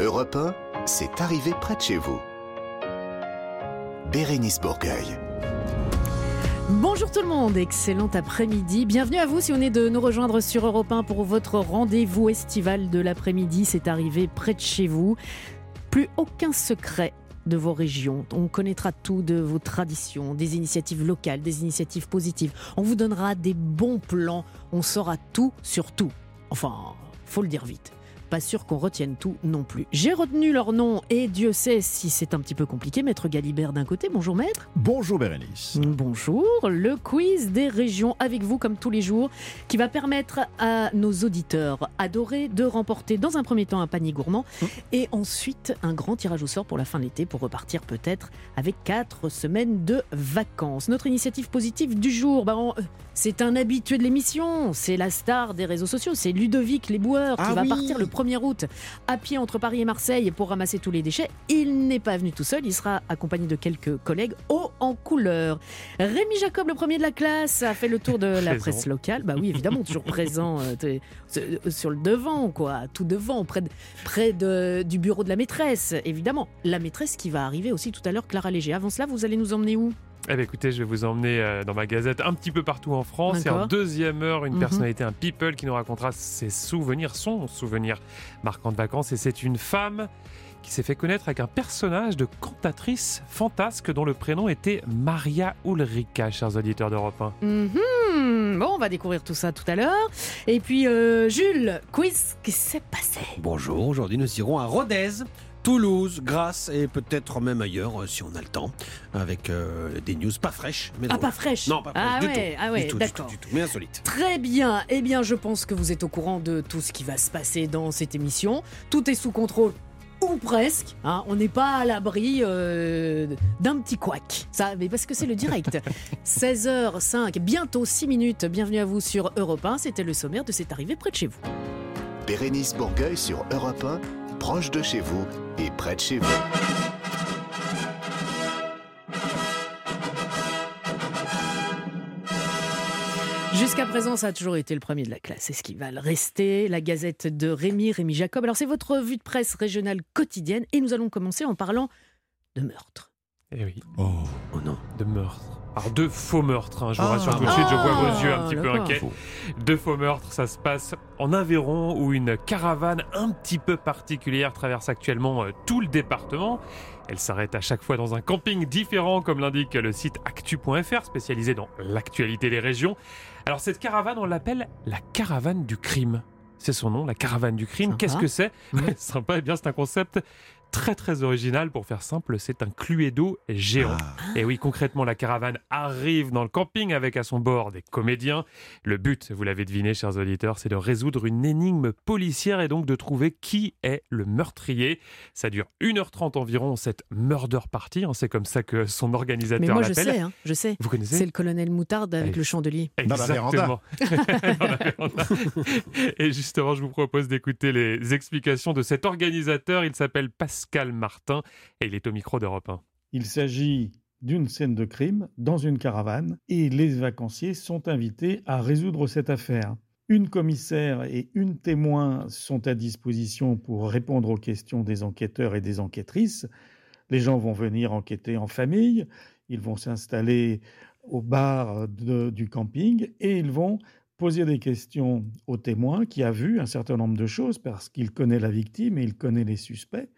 Europe 1, c'est arrivé près de chez vous. Bérénice Bourgueil. Bonjour tout le monde, excellent après-midi. Bienvenue à vous si vous venez de nous rejoindre sur Europe 1 pour votre rendez-vous estival de l'après-midi. C'est arrivé près de chez vous. Plus aucun secret de vos régions. On connaîtra tout de vos traditions, des initiatives locales, des initiatives positives. On vous donnera des bons plans. On saura tout sur tout. Enfin, faut le dire vite pas sûr qu'on retienne tout non plus. J'ai retenu leur nom et Dieu sait si c'est un petit peu compliqué. Maître Galibert d'un côté, bonjour maître. Bonjour Bérénice. Bonjour, le quiz des régions avec vous comme tous les jours qui va permettre à nos auditeurs adorés de remporter dans un premier temps un panier gourmand hum. et ensuite un grand tirage au sort pour la fin de l'été pour repartir peut-être avec quatre semaines de vacances. Notre initiative positive du jour, bah, euh, c'est un habitué de l'émission, c'est la star des réseaux sociaux, c'est Ludovic Les Boueurs qui ah va partir le 1er août à pied entre Paris et Marseille pour ramasser tous les déchets. Il n'est pas venu tout seul, il sera accompagné de quelques collègues haut en couleur. Rémi Jacob, le premier de la classe, a fait le tour de la presse locale. Bah oui, évidemment, toujours présent euh, sur le devant, quoi, tout devant, près, de, près de, du bureau de la maîtresse, évidemment. La maîtresse qui va arriver aussi tout à l'heure, Clara Léger. Avant cela, vous allez nous emmener où? Eh bien, écoutez, je vais vous emmener euh, dans ma gazette un petit peu partout en France. Et en deuxième heure, une mhm. personnalité, un people qui nous racontera ses souvenirs, son souvenir marquant de vacances. Et c'est une femme qui s'est fait connaître avec un personnage de cantatrice fantasque dont le prénom était Maria Ulrika, chers auditeurs d'Europe 1. Mhm. Bon, on va découvrir tout ça tout à l'heure. Et puis, euh, Jules, quiz, qu'est-ce qui s'est passé Bonjour, aujourd'hui nous irons à Rodez Toulouse, Grasse et peut-être même ailleurs euh, si on a le temps, avec euh, des news pas fraîches. Mais ah, pas fraîches Non, pas fraîches ah du, ouais, tout. Ah ouais, d'accord. Du, tout, mais insolite. Très bien. Eh bien, je pense que vous êtes au courant de tout ce qui va se passer dans cette émission. Tout est sous contrôle ou presque. Hein, on n'est pas à l'abri euh, d'un petit couac. Ça, mais parce que c'est le direct. 16h05, bientôt 6 minutes. Bienvenue à vous sur Europe 1. C'était le sommaire de cette arrivée près de chez vous. Bérénice Bourgueil sur Europe 1 proche de chez vous et près de chez vous. Jusqu'à présent, ça a toujours été le premier de la classe. C'est ce qui va le rester. La Gazette de Rémi, Rémi Jacob. Alors, c'est votre revue de presse régionale quotidienne et nous allons commencer en parlant de meurtre. Eh oui. Oh, oh non. De meurtre. Alors deux faux meurtres, hein, je vous ah. rassure tout de suite, je vois vos yeux un petit peu inquiets. Deux faux meurtres, ça se passe en Aveyron où une caravane un petit peu particulière traverse actuellement euh, tout le département. Elle s'arrête à chaque fois dans un camping différent, comme l'indique le site actu.fr, spécialisé dans l'actualité des régions. Alors cette caravane, on l'appelle la caravane du crime. C'est son nom, la caravane du crime. Qu'est-ce que c'est? Sympa, et eh bien c'est un concept très très original. Pour faire simple, c'est un Cluedo géant. Ah. Et oui, concrètement, la caravane arrive dans le camping avec à son bord des comédiens. Le but, vous l'avez deviné, chers auditeurs, c'est de résoudre une énigme policière et donc de trouver qui est le meurtrier. Ça dure 1h30 environ, cette murder party. Hein, c'est comme ça que son organisateur l'appelle. Mais moi, je sais, hein, je sais. Vous connaissez? C'est le colonel Moutarde avec le chandelier. Exactement. et justement, je vous propose d'écouter les explications de cet organisateur. Il s'appelle Pascal Pascal Martin et il est au micro d'Europe 1. Il s'agit d'une scène de crime dans une caravane et les vacanciers sont invités à résoudre cette affaire. Une commissaire et une témoin sont à disposition pour répondre aux questions des enquêteurs et des enquêtrices. Les gens vont venir enquêter en famille, ils vont s'installer au bar du camping et ils vont poser des questions au témoin qui a vu un certain nombre de choses parce qu'il connaît la victime et il connaît les suspects.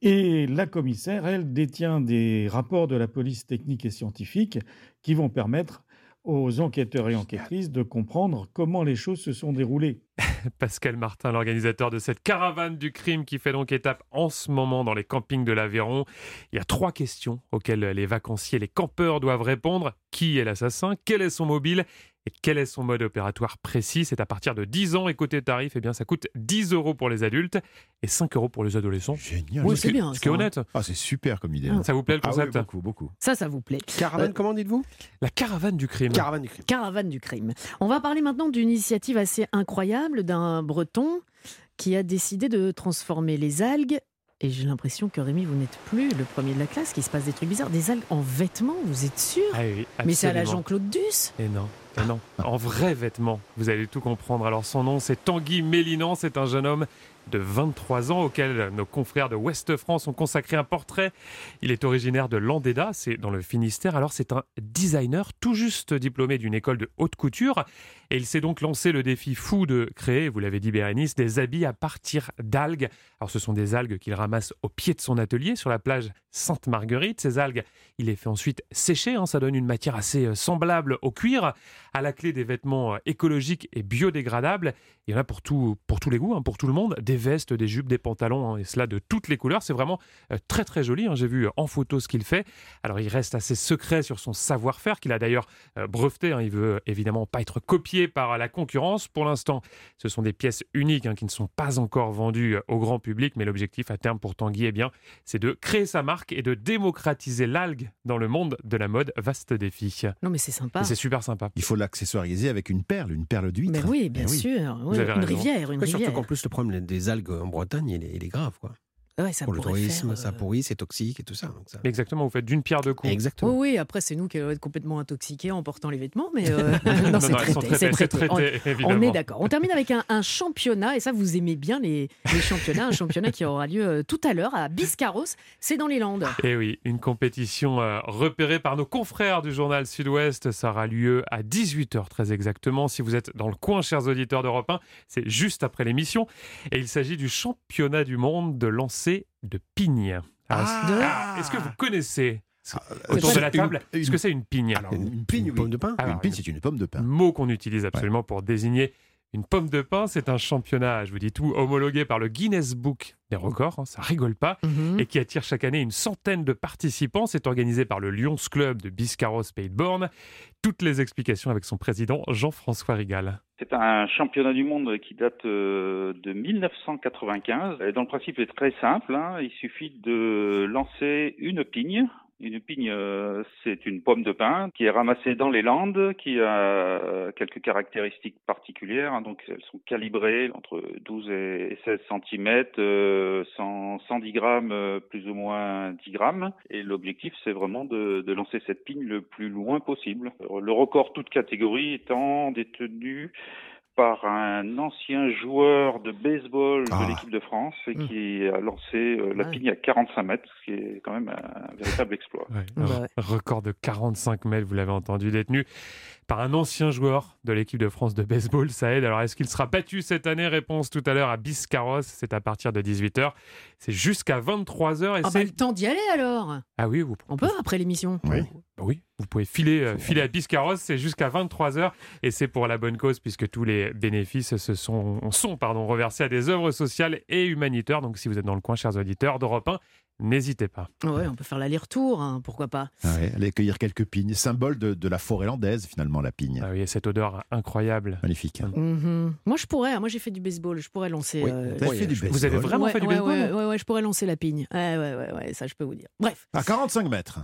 Et la commissaire, elle, détient des rapports de la police technique et scientifique qui vont permettre aux enquêteurs et enquêtrices de comprendre comment les choses se sont déroulées. Pascal Martin, l'organisateur de cette caravane du crime qui fait donc étape en ce moment dans les campings de l'Aveyron. Il y a trois questions auxquelles les vacanciers, les campeurs doivent répondre. Qui est l'assassin? Quel est son mobile? Et quel est son mode opératoire précis? C'est à partir de 10 ans et côté tarif, eh bien, ça coûte 10 euros pour les adultes et 5 euros pour les adolescents. Génial. Oui, c'est bien. Ce qui est honnête. Ah, c'est super comme idée. Ça vous plaît le ah concept? Beaucoup, beaucoup. Ça, ça vous plaît. Caravane, euh, comment dites-vous? La caravane du crime. Caravane du crime. Caravane du crime. On va parler maintenant d'une initiative assez incroyable d'un breton qui a décidé de transformer les algues et j'ai l'impression que Rémi, vous n'êtes plus le premier de la classe, qu'il se passe des trucs bizarres. Des algues en vêtements, vous êtes sûr? Ah oui, Mais c'est à la Jean-Claude Duss? Et non, non. En vrai vêtements, vous allez tout comprendre. Alors son nom, c'est Tanguy Mélinan, c'est un jeune homme de 23 ans auquel nos confrères de Ouest France ont consacré un portrait. Il est originaire de Landéda, c'est dans le Finistère. Alors c'est un designer tout juste diplômé d'une école de haute couture et il s'est donc lancé le défi fou de créer, vous l'avez dit Bérénice, des habits à partir d'algues. Alors ce sont des algues qu'il ramasse au pied de son atelier sur la plage Sainte-Marguerite. Ces algues, il les fait ensuite sécher, hein. ça donne une matière assez euh, semblable au cuir, à la clé des vêtements euh, écologiques et biodégradables. Il y en a pour, tout, pour tous les goûts, hein, pour tout le monde, des vestes, des jupes, des pantalons, hein, et cela de toutes les couleurs. C'est vraiment euh, très très joli, j'ai vu en photo ce qu'il fait. Alors il reste assez secret sur son savoir-faire, qu'il a d'ailleurs breveté, il veut évidemment pas être copié par la concurrence. Pour l'instant, ce sont des pièces uniques qui ne sont pas encore vendues au grand public, mais l'objectif à terme pour Tanguy, eh bien, c'est de créer sa marque et de démocratiser l'algue dans le monde de la mode. Vaste défi. Non, mais c'est sympa. C'est super sympa. Il faut l'accessoiriser avec une perle, une perle d'huître. Mais oui, bien Eh sûr. Une rivière, une rivière. Surtout qu'en plus, le problème des algues en Bretagne, il est, il est grave. Quoi. Ouais, ça pour le tourisme, faire, ça euh, pourrit, c'est toxique et tout ça. Donc ça... Exactement, vous faites d'une pierre deux coups. Exactement. Oui, oui, après, c'est nous qui allons être complètement intoxiqués en portant les vêtements, mais euh, non, Non, c'est traité, traité. traitées, On, on est d'accord. On termine avec un, un championnat, et ça, vous aimez bien les, les championnats. Un championnat qui aura lieu euh, tout à l'heure à Biscarros, c'est dans les Landes. Et Eh oui, une compétition euh, repérée par nos confrères du journal Sud-Ouest. Ça aura lieu à 18h très exactement. Si vous êtes dans le coin, chers auditeurs d'Europe 1, c'est juste après l'émission. Et il s'agit du championnat du monde de lancer de pigne. Ah Est-ce que vous connaissez Ah, autour de la une- table une- ce que c'est une pigne Alors, une pigne, pomme oui. de pain Alors, Une pigne, c'est une pomme de pain. mot qu'on utilise absolument pour désigner une pomme de pain. C'est un championnat, je vous dis tout, homologué par le Guinness Book des records. hein, ça rigole pas. Mhm. et qui attire chaque année une centaine de participants. C'est organisé par le Lions Club de Biscarros Pays de Borne. Toutes les explications avec son président Jean-François Rigal. C'est un championnat du monde qui date euh, de 1995. Et dans le principe, est très simple. hein. Il suffit de lancer une pigne. Une pigne, euh, c'est une pomme de pin qui est ramassée dans les Landes, qui a euh, quelques caractéristiques particulières. hein. Donc, elles sont calibrées entre 12 et 16 cm, euh, 100, 110 grammes, euh, plus ou moins 10 grammes. Et l'objectif, c'est vraiment de, de lancer cette pigne le plus loin possible. Le record, toute catégorie, étant détenu par un ancien joueur de baseball Ah. de l'équipe de France et Mm. qui a lancé euh, la Ouais. pigne à 45 mètres, ce qui est quand même un véritable exploit. Ouais, Bah ouais. record de 45 mètres, vous l'avez entendu, détenu par un ancien joueur de l'équipe de France de baseball. Ça aide. Alors, est-ce qu'il sera battu cette année? Réponse tout à l'heure à Biscarros. C'est à partir de 18h. C'est jusqu'à 23h. Et Ah bah, c'est... le temps d'y aller alors Ah oui, vous On peut après l'émission Oui. Bah oui, vous pouvez filer, euh, filer à Biscarros, c'est jusqu'à 23h et c'est pour la bonne cause puisque tous les bénéfices se sont, sont pardon, reversés à des œuvres sociales et humanitaires. Donc si vous êtes dans le coin, chers auditeurs d'Europe 1, n'hésitez pas. Ouais, on peut faire l'aller-retour, hein, pourquoi pas. Ah ouais, aller cueillir quelques pignes, symbole de, de la forêt landaise finalement, la pigne. Ah oui, et cette odeur incroyable. Magnifique. hein. Mhm. Moi, je pourrais. Moi, j'ai fait du baseball. Je pourrais lancer. Oui, euh, vous avez fait du Vous avez baseball. vraiment ouais, fait du baseball ouais, ouais, ouais, je pourrais lancer la pigne. Ouais, ouais, ouais, ça, je peux vous dire. Bref. À 45 mètres.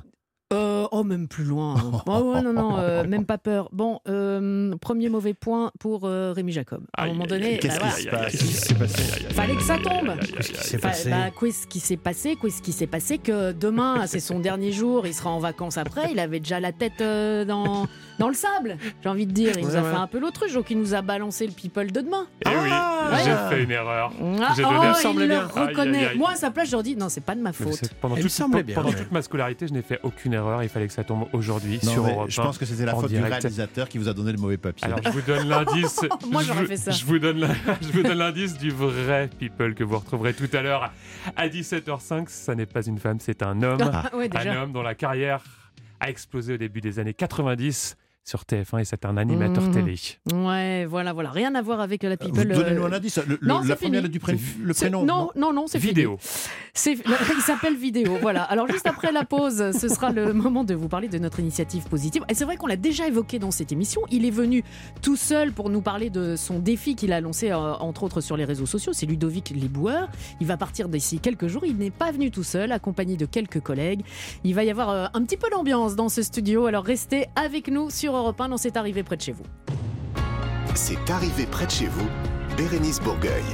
Euh, oh, même plus loin. hein. Oh, ouais, non, non, euh, même pas peur. Bon, euh, premier mauvais point pour euh, Rémi Jacob. À un moment donné, Qu'est-ce bah, qui voilà. Qu'est-ce qui s'est passé? Fallait que ça tombe. Qu'est-ce qui s'est passé? Bah, qu'est-ce qui s'est passé? Qu'est-ce qui s'est passé Que demain, c'est son dernier jour, il sera en vacances après, il avait déjà la tête euh, dans, dans le sable, j'ai envie de dire. Il nous a ouais. fait un peu l'autruche, donc il nous a balancé le people de demain. Eh oui, Ah, j'ai fait une erreur. Ah, J'ai oh, donné- il le. Aïe, reconnaît. aïe, aïe. Moi, à sa place, je leur dis non, c'est pas de ma faute. Pendant, toute ma scolarité, je n'ai fait aucune erreur. Il fallait que ça tombe aujourd'hui sur Europe je 1. pense que c'était la faute direct. du réalisateur qui vous a donné le mauvais papier. Alors je vous donne l'indice. Moi, Je j'aurais fait ça. Je vous donne la- je vous donne l'indice du vrai people que vous retrouverez tout à l'heure à 17h05. Ça n'est pas une femme, c'est un homme. Ah, ouais, un homme dont la carrière a explosé au début des années 90 sur TF1 et c'est un animateur Mhm. télé. Ouais, voilà, voilà. Rien à voir avec la Vous people. Donnez-nous euh, un indice. Le, le- non, la c'est première fini. du prénom, le prénom. Non, non, non, c'est. Vidéo. Il s'appelle Vidéo, voilà. Alors juste après la pause, ce sera le moment de vous parler de notre initiative positive. Et c'est vrai qu'on l'a déjà évoqué dans cette émission. Il est venu tout seul pour nous parler de son défi qu'il a lancé, euh, entre autres sur les réseaux sociaux. C'est Ludovic Lesboueur. Il va partir d'ici quelques jours. Il n'est pas venu tout seul, accompagné de quelques collègues. Il va y avoir euh, un petit peu d'ambiance dans ce studio. Alors restez avec nous sur Europe 1 dans cette arrivée près de chez vous. C'est arrivé près de chez vous, Bérénice Bourgueil.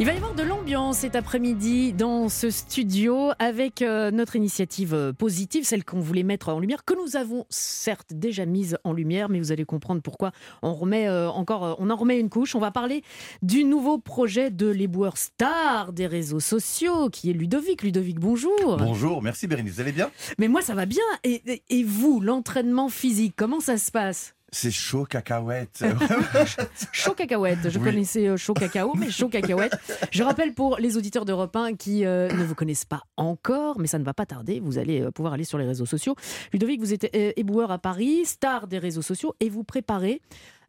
Il va y avoir de l'ambiance cet après-midi dans ce studio avec euh, notre initiative euh, positive, celle qu'on voulait mettre en lumière, que nous avons certes déjà mise en lumière, mais vous allez comprendre pourquoi on remet euh, encore, on en remet une couche. On va parler du nouveau projet de l'éboueur star des réseaux sociaux, qui est Ludovic. Ludovic, bonjour. Bonjour, merci Bérénice, vous allez bien? Mais moi ça va bien. Et, et- et vous, l'entraînement physique, comment ça se passe? C'est chaud, cacahuète. Chaud cacahuète. Je Oui. connaissais euh, chaud cacao, mais chaud cacahuète. Je rappelle pour les auditeurs d'Europe 1 qui euh, ne vous connaissent pas encore, mais ça ne va pas tarder. Vous allez euh, pouvoir aller sur les réseaux sociaux. Ludovic, vous êtes euh, éboueur à Paris, star des réseaux sociaux, et vous préparez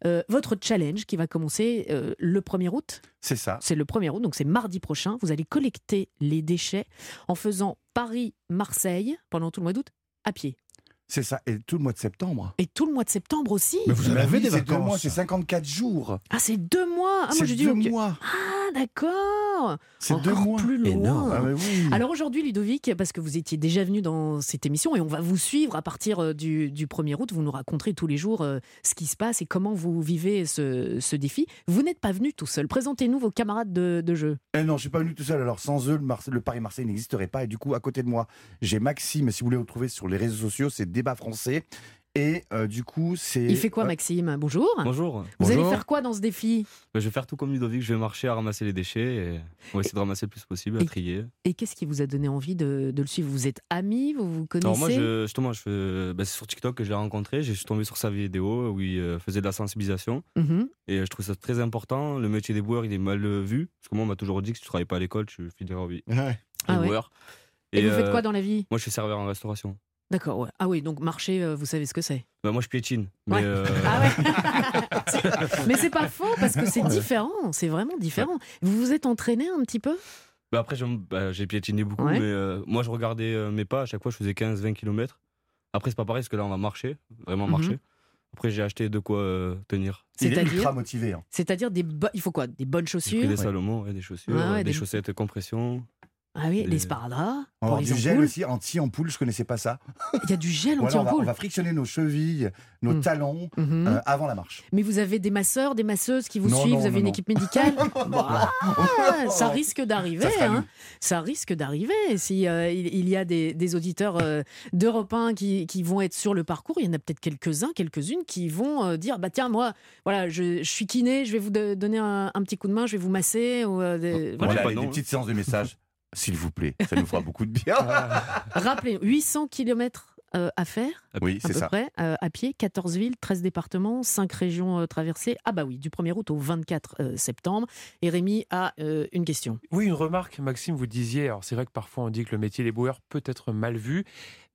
euh, votre challenge qui va commencer euh, le 1er août. C'est ça. C'est le 1er août, donc c'est mardi prochain. Vous allez collecter les déchets en faisant Paris-Marseille pendant tout le mois d'août à pied. C'est ça. Et tout le mois de septembre. Et tout le mois de septembre aussi. Mais vous en avez des c'est deux vacances. mois, c'est 54 jours. Ah, c'est deux mois. Ah, moi c'est je dis deux mois. Ah, d'accord. C'est deux mois. plus loin. Ah, mais oui. Alors aujourd'hui, Ludovic, parce que vous étiez déjà venu dans cette émission et on va vous suivre à partir euh, du, du 1er août, vous nous raconterez tous les jours euh, ce qui se passe et comment vous vivez ce, ce défi. Vous n'êtes pas venu tout seul. Présentez-nous vos camarades de, de jeu. Eh non, je suis pas venu tout seul. Alors sans eux, le, Marse- le Paris-Marseille n'existerait pas. Et du coup, à côté de moi, j'ai Maxime. Si vous voulez le retrouver sur les réseaux sociaux, c'est Débat Français. Et euh, du coup, c'est. Il fait quoi, euh, Maxime? Bonjour. Bonjour. Vous allez faire quoi dans ce défi? Bah, je vais faire tout comme Ludovic, je vais marcher à ramasser les déchets et on va essayer de ramasser le plus possible, à Et- trier. Et qu'est-ce qui vous a donné envie de, de le suivre? Vous êtes amis Vous vous connaissez Alors moi, je, justement, je bah, c'est sur TikTok que je l'ai rencontré, je suis tombé sur sa vidéo où il euh, faisait de la sensibilisation Mhm. et je trouve ça très important. Le métier des boueurs, il est mal vu, parce que moi, on m'a toujours dit que si tu travailles pas à l'école, tu finiras oui, Ouais. Ah ouais. Et, vous faites quoi dans la vie? Moi, je suis serveur en restauration. D'accord, ouais. Ah oui, donc marcher, euh, vous savez ce que c'est Bah, moi, je piétine. Mais Ouais. euh, Ah ouais C'est- Mais c'est pas faux parce que c'est différent, c'est vraiment différent. Vous vous êtes entraîné un petit peu? Bah, après, j'aime- bah, j'ai piétiné beaucoup, Ouais. mais euh, moi, je regardais euh, mes pas, à chaque fois, je faisais 15-20 km. Après, c'est pas pareil, parce que là, on va marcher, vraiment Mhm. marcher. Après, j'ai acheté de quoi euh, tenir. Il est C'est-à-dire ultra motivé. hein. C'est-à-dire des bo- il faut quoi? Des bonnes J'ai pris chaussures des Salomon, ouais, des chaussures, Ouais, ouais, des, des- chaussettes compression. Ah oui, des sparadraps On pour les du gel ampoules. aussi anti-ampoule, je connaissais pas ça. Il y a du gel Voilà, on, va, on anti-ampoule. va frictionner nos chevilles, nos Mm. talons Mhm. euh, avant la marche. Mais vous avez des masseurs, des masseuses qui vous Non, suivent, non, vous avez non, une équipe médicale Bah, Ça risque d'arriver, Ça hein. ça risque d'arriver. Si euh, il, il y a des, des auditeurs euh, d'Europe 1 qui, qui vont être sur le parcours, il y en a peut-être quelques-uns, quelques-unes qui vont euh, dire bah tiens moi voilà je, je suis kiné, je vais vous donner un, un petit coup de main, je vais vous masser. Ou, des- voilà. pas des, petites séances de messages. S'il vous plaît, ça nous fera beaucoup de bien. Rappelez 800 km à faire Oui, à c'est peu ça. près, euh, à pied, 14 villes, 13 départements, 5 régions euh, traversées. Ah bah oui, du 1er août au 24 euh, septembre. Et Rémi a euh, une question. Oui, une remarque, Maxime, vous disiez, alors c'est vrai que parfois on dit que le métier des boueurs peut être mal vu,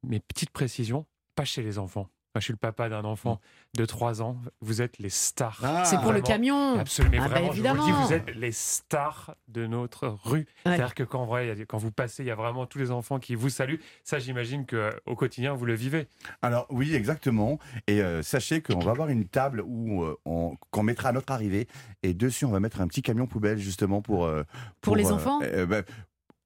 mais petite précision, pas chez les enfants. Moi, je suis le papa d'un enfant de 3 ans, vous êtes les stars. Ah, C'est pour le camion. Absolument, Ah bah vraiment, je vous le dis, évidemment. vous êtes les stars de notre rue. C'est-à-dire que quand, vrai, vous passez, il y a vraiment tous les enfants qui vous saluent. Ça, j'imagine qu'au quotidien, vous le vivez. Alors oui, exactement. Et euh, sachez qu'on va avoir une table où euh, on- qu'on mettra à notre arrivée et dessus on va mettre un petit camion poubelle justement pour euh, Pour les euh, enfants? euh, bah,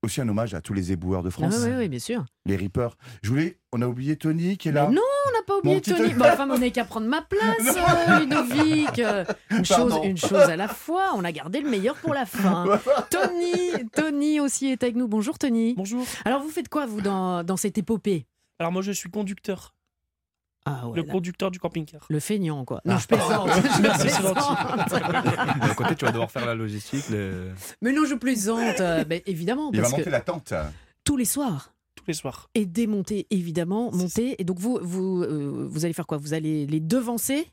aussi un hommage à tous les éboueurs de Ah France, oui, oui, bien sûr. les rippers. Je voulais, on a oublié Tony qui est là. Mais non, on n'a pas oublié Tony. Bon, enfin, on n'est qu'à prendre ma place, euh, Ludovic. Euh, Une chose, une chose à la fois. On a gardé le meilleur pour la fin. Tony, Tony aussi est avec nous. Bonjour Tony. Bonjour. Alors vous faites quoi vous dans, dans cette épopée? Alors moi je suis conducteur, Ah ouais. le là, conducteur du camping-car. le feignant quoi. Non, je plaisante. je Merci, c'est. D'un côté, tu vas devoir faire la logistique. les- Mais non, je plaisante. Euh, évidemment, Il va monter que la tente. tous les soirs. Tous les soirs. Et démonter, évidemment, monter. Et donc vous, vous, euh, vous allez faire quoi? Vous allez les devancer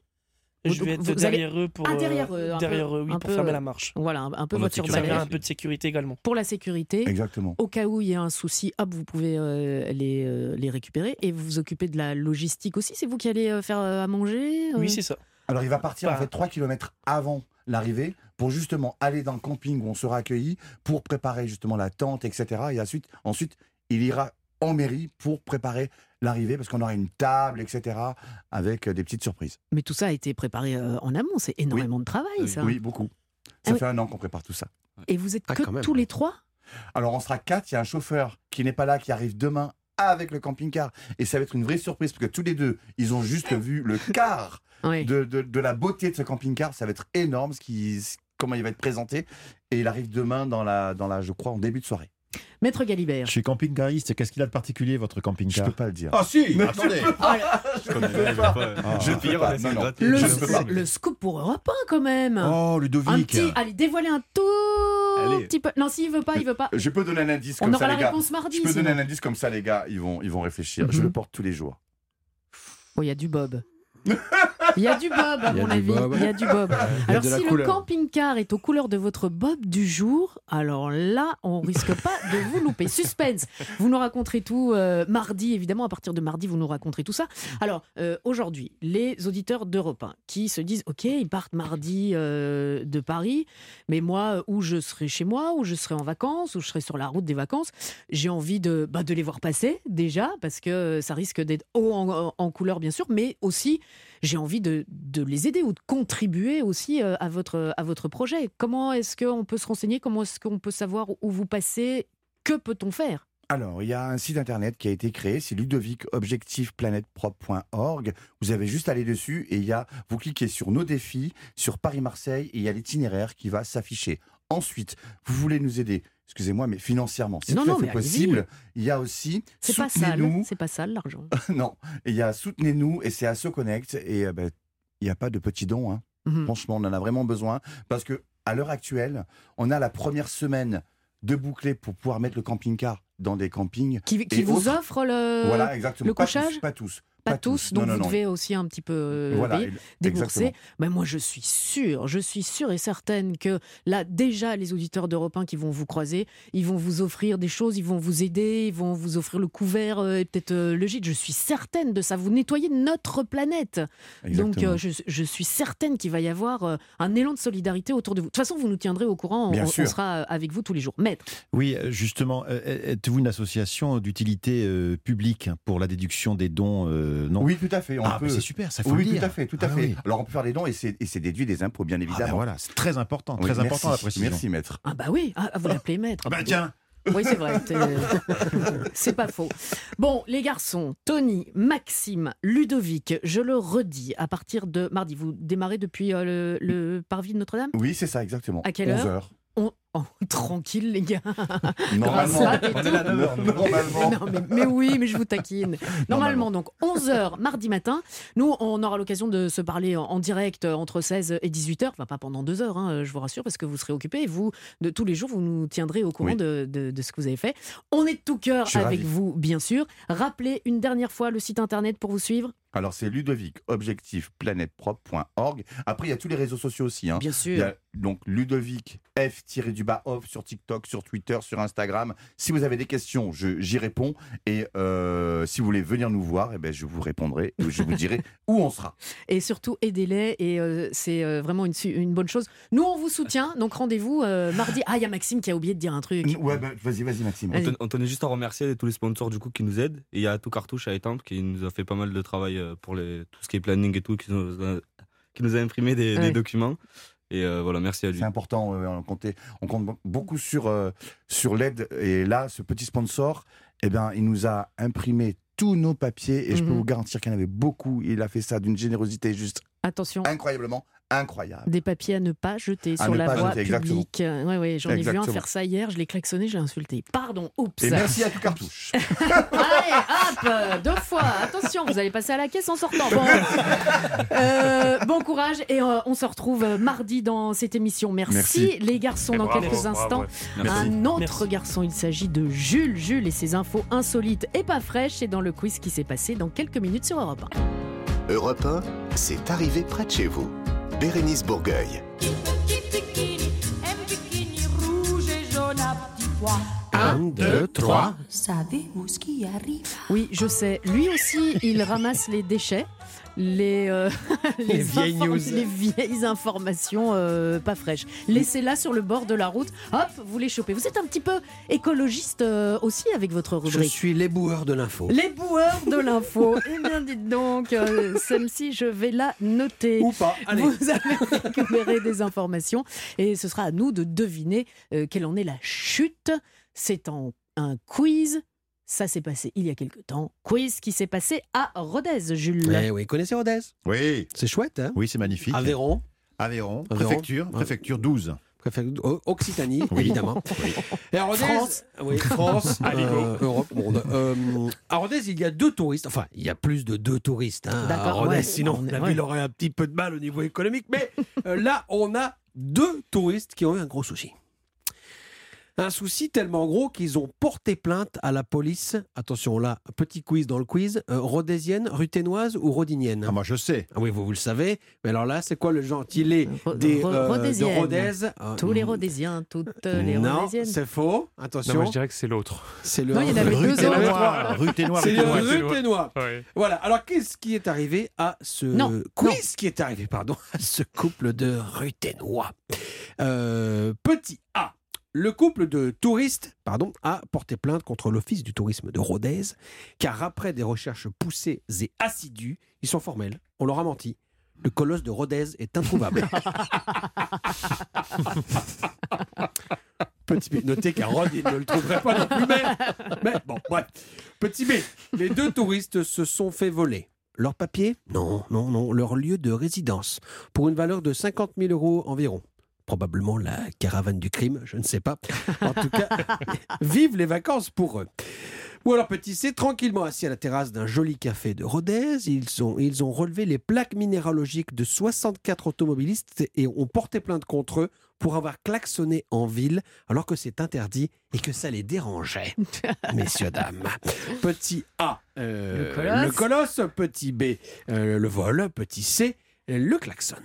je vais être vous allez- derrière eux pour Ah, euh, derrière eux, un derrière peu- eux, oui, un pour peu, fermer euh, la marche. Voilà, un, un peu votre. Ça un peu de sécurité également. Pour la sécurité, Exactement. au cas où il y a un souci, hop, vous pouvez euh, les, euh, les récupérer. Et vous vous occupez de la logistique aussi C'est vous qui allez euh, faire euh, à manger euh Oui, c'est ça. Alors il va partir en fait 3 km avant l'arrivée pour justement aller dans le camping où on sera accueilli pour préparer justement la tente, etc. Et ensuite, ensuite il ira en mairie pour préparer l'arrivée parce qu'on aura une table, etc. avec euh, des petites surprises. Mais tout ça a été préparé euh, en amont. C'est énormément de travail, ça. Oui, beaucoup. Ah Ça oui. fait un an qu'on prépare tout ça. Et vous êtes Ah, que quand même. tous les trois? Alors on sera quatre, il y a un chauffeur qui n'est pas là, qui arrive demain avec le camping-car. Et ça va être une vraie surprise parce que tous les deux, ils ont juste vu le quart Oui. de, de- de la beauté de ce camping-car. Ça va être énorme ce qui, comment il va être présenté. Et il arrive demain dans la, dans la, je crois, en début de soirée. Maître Galibert. Je suis camping-cariste. Qu'est-ce qu'il a de particulier, votre Je camping-car peux pas le dire. Ah si Mais Attendez Je peux pas. Ah. Je peux pas. Non, non. Le, Je peux pas. le scoop pour Europe 1 quand même. Oh, un Ludovic petit, allez, dévoilez un tout Allez. petit peu. Non, s'il veut pas, il veut pas. Je peux donner un indice On comme aura ça, la les gars. réponse mardi, Je peux sinon. donner un indice comme ça, les gars. Ils vont, ils vont réfléchir. Je Mhm. le porte tous les jours. Oh, il y a du Bob. Il y a du Bob, à mon avis. Bob. Il y a du Bob. A Alors, si le camping-car est aux couleurs de votre Bob du jour, alors là, on risque pas de vous louper. Suspense. Vous nous raconterez tout euh, mardi, évidemment. À partir de mardi, vous nous raconterez tout ça. Alors, euh, aujourd'hui, les auditeurs d'Europe 1 qui se disent Ok, ils partent mardi euh, de Paris, mais moi, où je serai chez moi, où je serai en vacances, où je serai sur la route des vacances, j'ai envie de, bah, de les voir passer déjà, parce que ça risque d'être haut en, en couleur, bien sûr, mais aussi j'ai envie de, les aider ou de contribuer aussi euh, à votre, projet. Comment est-ce qu'on peut se renseigner? Comment est-ce qu'on peut savoir où vous passez? Que peut-on faire? Alors, il y a un site internet qui a été créé, c'est ludovicobjectifplanetprop.org. Vous avez juste à aller dessus et il y a, vous cliquez sur nos défis, sur Paris-Marseille et il y a l'itinéraire qui va s'afficher. Ensuite, vous voulez nous aider, excusez-moi, mais financièrement, c'est Non, tout à fait possible. Il y a aussi C'est pas sale, soutenez-nous. c'est pas sale l'argent. non, il y a soutenez-nous et c'est à Connect et euh, ben, il n'y a pas de petits dons. hein. Mhm. Franchement, on en a vraiment besoin parce que à l'heure actuelle, on a la première semaine de boucler pour pouvoir mettre le camping-car dans des campings. Qui, vous autres- offre le, voilà, exactement. le Pas couchage tous, Pas tous. Pas tous, donc Non, non, vous non. devez aussi un petit peu euh, Voilà, débourser. Mais moi, je suis sûre, je suis sûre et certaine que là, déjà, les auditeurs d'Europe 1 qui vont vous croiser, ils vont vous offrir des choses, ils vont vous aider, ils vont vous offrir le couvert euh, et peut-être euh, le gîte. Je suis certaine de ça. Vous nettoyez notre planète. Donc, euh, je, je suis certaine qu'il va y avoir euh, un élan de solidarité autour de vous. De toute façon, vous nous tiendrez au courant. On, Bien on sûr. sera avec vous tous les jours. Maître. Oui, justement, euh, êtes-vous une association d'utilité euh, publique pour la déduction des dons euh, Non? Oui, tout à fait. On ah, peut... c'est super, ça faut Oui, le dire. tout à fait, tout à Ah fait. oui. Alors on peut faire des dons et c'est déduit des impôts, bien Ah, évidemment. ben voilà, c'est très important, Oui, très important la merci, précision. Merci, maître. Ah bah oui, ah, vous l'appelez maître. Ah bah tiens. Oui, c'est vrai. C'est pas faux. Bon, les garçons, Tony, Maxime, Ludovic, je le redis, à partir de mardi, vous démarrez depuis euh, le, le parvis de Notre-Dame? Oui, c'est ça, exactement. À quelle 11 heure heures. Oh, Tranquille, les gars. Normalement. Grâce à- On est là à 9 heures. Normalement. Non, mais, mais oui, mais je vous taquine. Normalement, donc 11h mardi matin. Nous, on aura l'occasion de se parler en, en direct entre 16 et 18h. Enfin, pas pendant deux heures, hein, je vous rassure, parce que vous serez occupés. Et vous, de tous les jours, vous nous tiendrez au courant Oui. de, de- de ce que vous avez fait. On est de tout cœur avec ravi. vous, bien sûr. Rappelez une dernière fois le site internet pour vous suivre. Alors c'est Ludovic Objectif planetprop.org. Après, il y a tous les réseaux sociaux aussi. hein. Bien sûr. Il y a donc Ludovic F-du-bas off sur TikTok, sur Twitter, sur Instagram. Si vous avez des questions, j'y réponds. Et euh, si vous voulez venir nous voir, eh ben, je vous répondrai. Je vous dirai où on sera. Et surtout, aidez-les. Et euh, c'est euh, vraiment une, bonne chose. Nous, on vous soutient. Donc, rendez-vous euh, mardi. Ah, il y a Maxime qui a oublié de dire un truc. Ouais, ben, vas-y, vas-y, Maxime. On, ten- on tenait juste à remercier tous les sponsors du coup qui nous aident. Et il y a tout cartouche à Étampes qui nous a fait pas mal de travail pour les, tout ce qui est planning et tout, qui nous a, qui nous a imprimé des, documents. Et euh, voilà, merci à lui. C'est important, euh, on, comptait- on compte be- beaucoup sur, euh, sur l'aide. Et là, ce petit sponsor, eh ben, il nous a imprimé tous nos papiers et je peux Mhm. vous garantir qu'il y en avait beaucoup. Il a fait ça d'une générosité juste Attention. incroyablement incroyable. Des papiers à ne pas jeter À sur la voie jeter, publique. Ouais, ouais, j'en ai vu un faire ça hier, je l'ai klaxonné, je l'ai insulté. Pardon, oups. Et merci à tout cartouche. Allez, hop, euh, deux fois. Attention, vous allez passer à la caisse en sortant. Bon, Euh, bon courage et euh, on se retrouve euh, mardi dans cette émission. Merci, Merci. les garçons Et dans bravo, quelques bravo. instants. Un autre Merci. garçon, il s'agit de Jules. Jules et ses infos insolites et pas fraîches. C'est dans le quiz qui s'est passé dans quelques minutes sur Europe 1. Europe 1, c'est arrivé près de chez vous. Bérénice Bourgueil. Un, deux, trois. Savez-vous ce qui arrive? Oui, je sais. Lui aussi, il ramasse les déchets. Les, euh, Les vieilles news. les vieilles informations euh, pas fraîches. Laissez-la sur le bord de la route. Hop, vous les chopez. Vous êtes un petit peu écologiste euh, aussi avec votre Je rubrique. suis l'éboueur de l'info. Les boueurs de l'info. eh bien, dites donc, celle-ci, je vais la noter. Ou pas. Allez. Vous avez récupéré des informations et ce sera à nous de deviner quelle en est la chute. C'est en un quiz. Ça s'est passé il y a quelque temps. Quiz qui s'est passé à Rodez, Jules. Eh oui, connaissez Rodez? Oui, C'est chouette, hein? Oui, c'est magnifique. Aveyron. Aveyron, Aveyron. préfecture, préfecture 12. Préfecture- O- Occitanie, Oui. évidemment. Et à Rodez, France. oui, France, euh, Europe, monde. Euh, à Rodez, il y a deux touristes. Enfin, il y a plus de deux touristes hein, à D'accord, Rodez. ouais. Sinon, la ville aurait un petit peu de mal au niveau économique. Mais euh, là, on a deux touristes qui ont eu un gros souci. Un souci tellement gros qu'ils ont porté plainte à la police. Attention là, petit quiz dans le quiz. Euh, rodésienne, ruténoise ou rodinienne Ah, moi, je sais. Ah oui, vous, vous le savez. Mais alors là, c'est quoi le gentilé des euh, de. Rodez Euh, Tous les Rhodésiens, toutes les non, Rhodésiennes. c'est faux. Non, Attention. moi je dirais que c'est l'autre. C'est le Non, il y en avait deux Ténois, autres. Rue Ténois, C'est le Ténois. Ténois. Ruténois. Ouais. Voilà. Alors, qu'est-ce qui est arrivé à ce Non, quiz qui est arrivé, pardon, à ce couple de Ruténois Euh, Petit A. Le couple de touristes pardon, a porté plainte contre l'Office du tourisme de Rodez, car après des recherches poussées et assidues, ils sont formels, on leur a menti. Le colosse de Rodez est introuvable. Petit B, notez qu'à Rhodes, il ne le trouverait pas non plus, mais, mais bon, bref. Petit B, les deux touristes se sont fait voler. Leur papier Non, non, non, leur lieu de résidence, pour une valeur de 50 000 euros environ. Probablement la caravane du crime, je ne sais pas. En tout cas, vive les vacances pour eux. Ou alors petit C, tranquillement assis à la terrasse d'un joli café de Rodez, ils ont, ils ont relevé les plaques minéralogiques de 64 automobilistes et ont porté plainte contre eux pour avoir klaxonné en ville alors que c'est interdit et que ça les dérangeait. Messieurs, dames. Petit A, euh, Le colosse. le colosse. Petit B, euh, le vol. Petit C, le klaxon.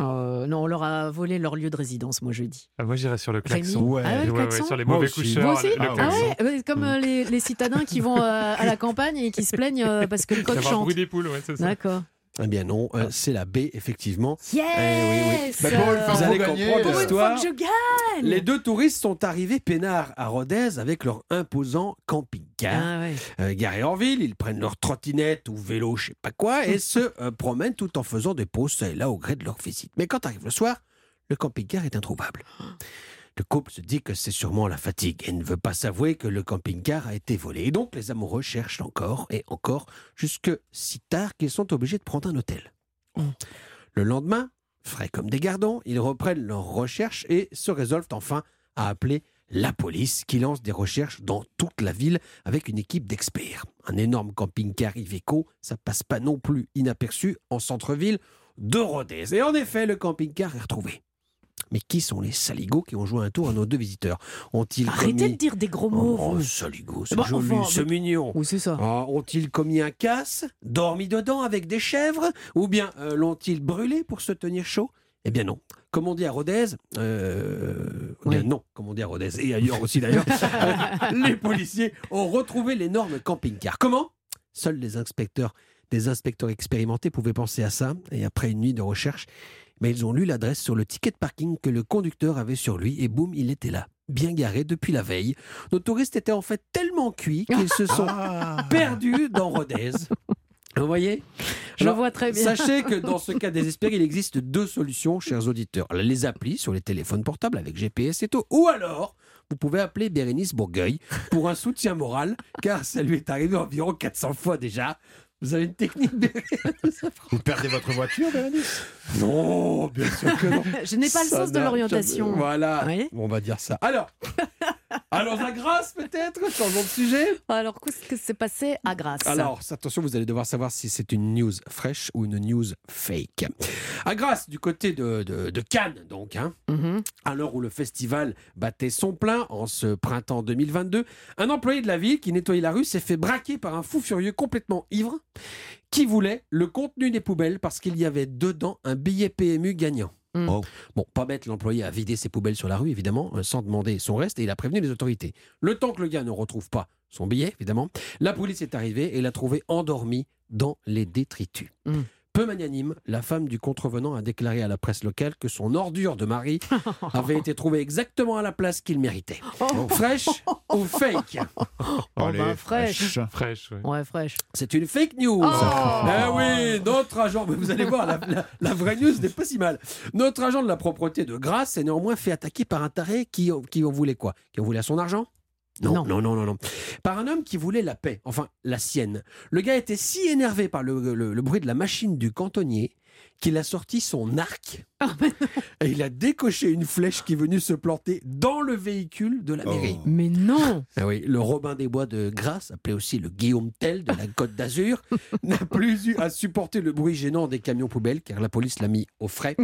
Euh, non, on leur a volé leur lieu de résidence, moi je dis. Ah, moi j'irais sur le klaxon. Rémi Ah ouais, le Ouais, ouais, klaxon sur les Moi mauvais aussi. coucheurs. Moi aussi le Ah klaxon. ouais, ouais, Comme euh, les, les citadins qui vont euh, à la campagne et qui se plaignent euh, parce que le coq chante. bruit des poules, ouais, c'est ça. D'accord. Eh bien non, euh, c'est la B, effectivement. Yes Eh oui, Bah, pour le faire Vous allez gagner, comprendre euh, l'histoire. que je gagne Les deux touristes sont arrivés peinards à Rodez avec leur imposant camping-car. Ah ouais. Euh, garés en ville, ils prennent leur trottinette ou vélo, je sais pas quoi, et se euh, promènent tout en faisant des pauses ça et là au gré de leur visite. Mais quand arrive le soir, le camping-car est introuvable. Le couple se dit que c'est sûrement la fatigue et ne veut pas s'avouer que le camping-car a été volé. Et donc les amoureux cherchent encore et encore jusque si tard qu'ils sont obligés de prendre un hôtel. Le lendemain, frais comme des gardons, ils reprennent leurs recherches et se résolvent enfin à appeler la police qui lance des recherches dans toute la ville avec une équipe d'experts. Un énorme camping-car Iveco, ça passe pas non plus inaperçu en centre-ville de Rodez. Et en effet, le camping-car est retrouvé. Mais qui sont les saligots qui ont joué un tour à nos deux visiteurs Ont-ils Arrêtez commis... de dire des gros mots. Oh, vous. saligots, c'est Bah, joli, enfin, c'est mais- mignon. Oui, c'est ça. Ah, ont-ils commis un casse, dormi dedans avec des chèvres, ou bien euh, l'ont-ils brûlé pour se tenir chaud? Eh bien non. Comme on dit à Rodez, euh, eh Oui. non, comme on dit à Rodez, et ailleurs aussi d'ailleurs, les policiers ont retrouvé l'énorme camping-car. Comment? Seuls les inspecteurs, des inspecteurs expérimentés pouvaient penser à ça, et après une nuit de recherche, mais ils ont lu l'adresse sur le ticket de parking que le conducteur avait sur lui, et boum, il était là, bien garé depuis la veille. Nos touristes étaient en fait tellement cuits qu'ils se sont Ah. perdus dans Rodez. Vous voyez? Je Alors, vois très bien. Sachez que dans ce cas désespéré, il existe deux solutions, chers auditeurs. Les applis sur les téléphones portables avec GPS et tout. Ou alors, vous pouvez appeler Bérénice Bourgueil pour un soutien moral, car ça lui est arrivé environ 400 fois déjà. Vous avez une technique, Bérénice Vous perdez votre voiture, Bérénice Non, bien sûr que non. Je n'ai pas le Ça sens de l'orientation. Voilà, Oui. on va dire ça. Alors, allons à Grasse peut-être, changeons de sujet. Alors, qu'est-ce que s'est passé à Grasse Alors, attention, vous allez devoir savoir si c'est une news fraîche ou une news fake. À Grasse, du côté de, de- de Cannes, donc, hein, Mhm. à l'heure où le festival battait son plein en ce printemps 2022, un employé de la ville qui nettoyait la rue s'est fait braquer par un fou furieux complètement ivre qui voulait le contenu des poubelles parce qu'il y avait dedans un billet PMU gagnant. Mm. Oh. Bon, pas bête, l'employé a vidé ses poubelles sur la rue, évidemment, euh, sans demander son reste, et il a prévenu les autorités. Le temps que le gars ne retrouve pas son billet, évidemment, la police est arrivée et l'a trouvé endormi dans les détritus. Mm. Peu magnanime, la femme du contrevenant a déclaré à la presse locale que son ordure de mari avait été trouvée exactement à la place qu'il méritait. Oh. Fraîche ou fake? Oh, Allez, bah, fraîche. Fraîche, ouais. Ouais, fraîche. C'est une fake news. Oh. Eh oui, notre agent, mais vous allez voir, la, la- la vraie news n'est pas si mal. Notre agent de la propreté de Grasse s'est néanmoins fait attaquer par un taré qui, qui en voulait quoi? Qui en voulait à son argent? Non, Non. non, non, non, non. Par un homme qui voulait la paix, enfin la sienne. Le gars était si énervé par le, le- le bruit de la machine du cantonnier qu'il a sorti son arc Ah, bah et il a décoché une flèche qui est venue se planter dans le véhicule de la mairie. Mais non Ah oui, le Robin des Bois de Grasse, appelé aussi le Guillaume Tell de la Côte d'Azur, n'a plus eu à supporter le bruit gênant des camions poubelles car la police l'a mis au frais.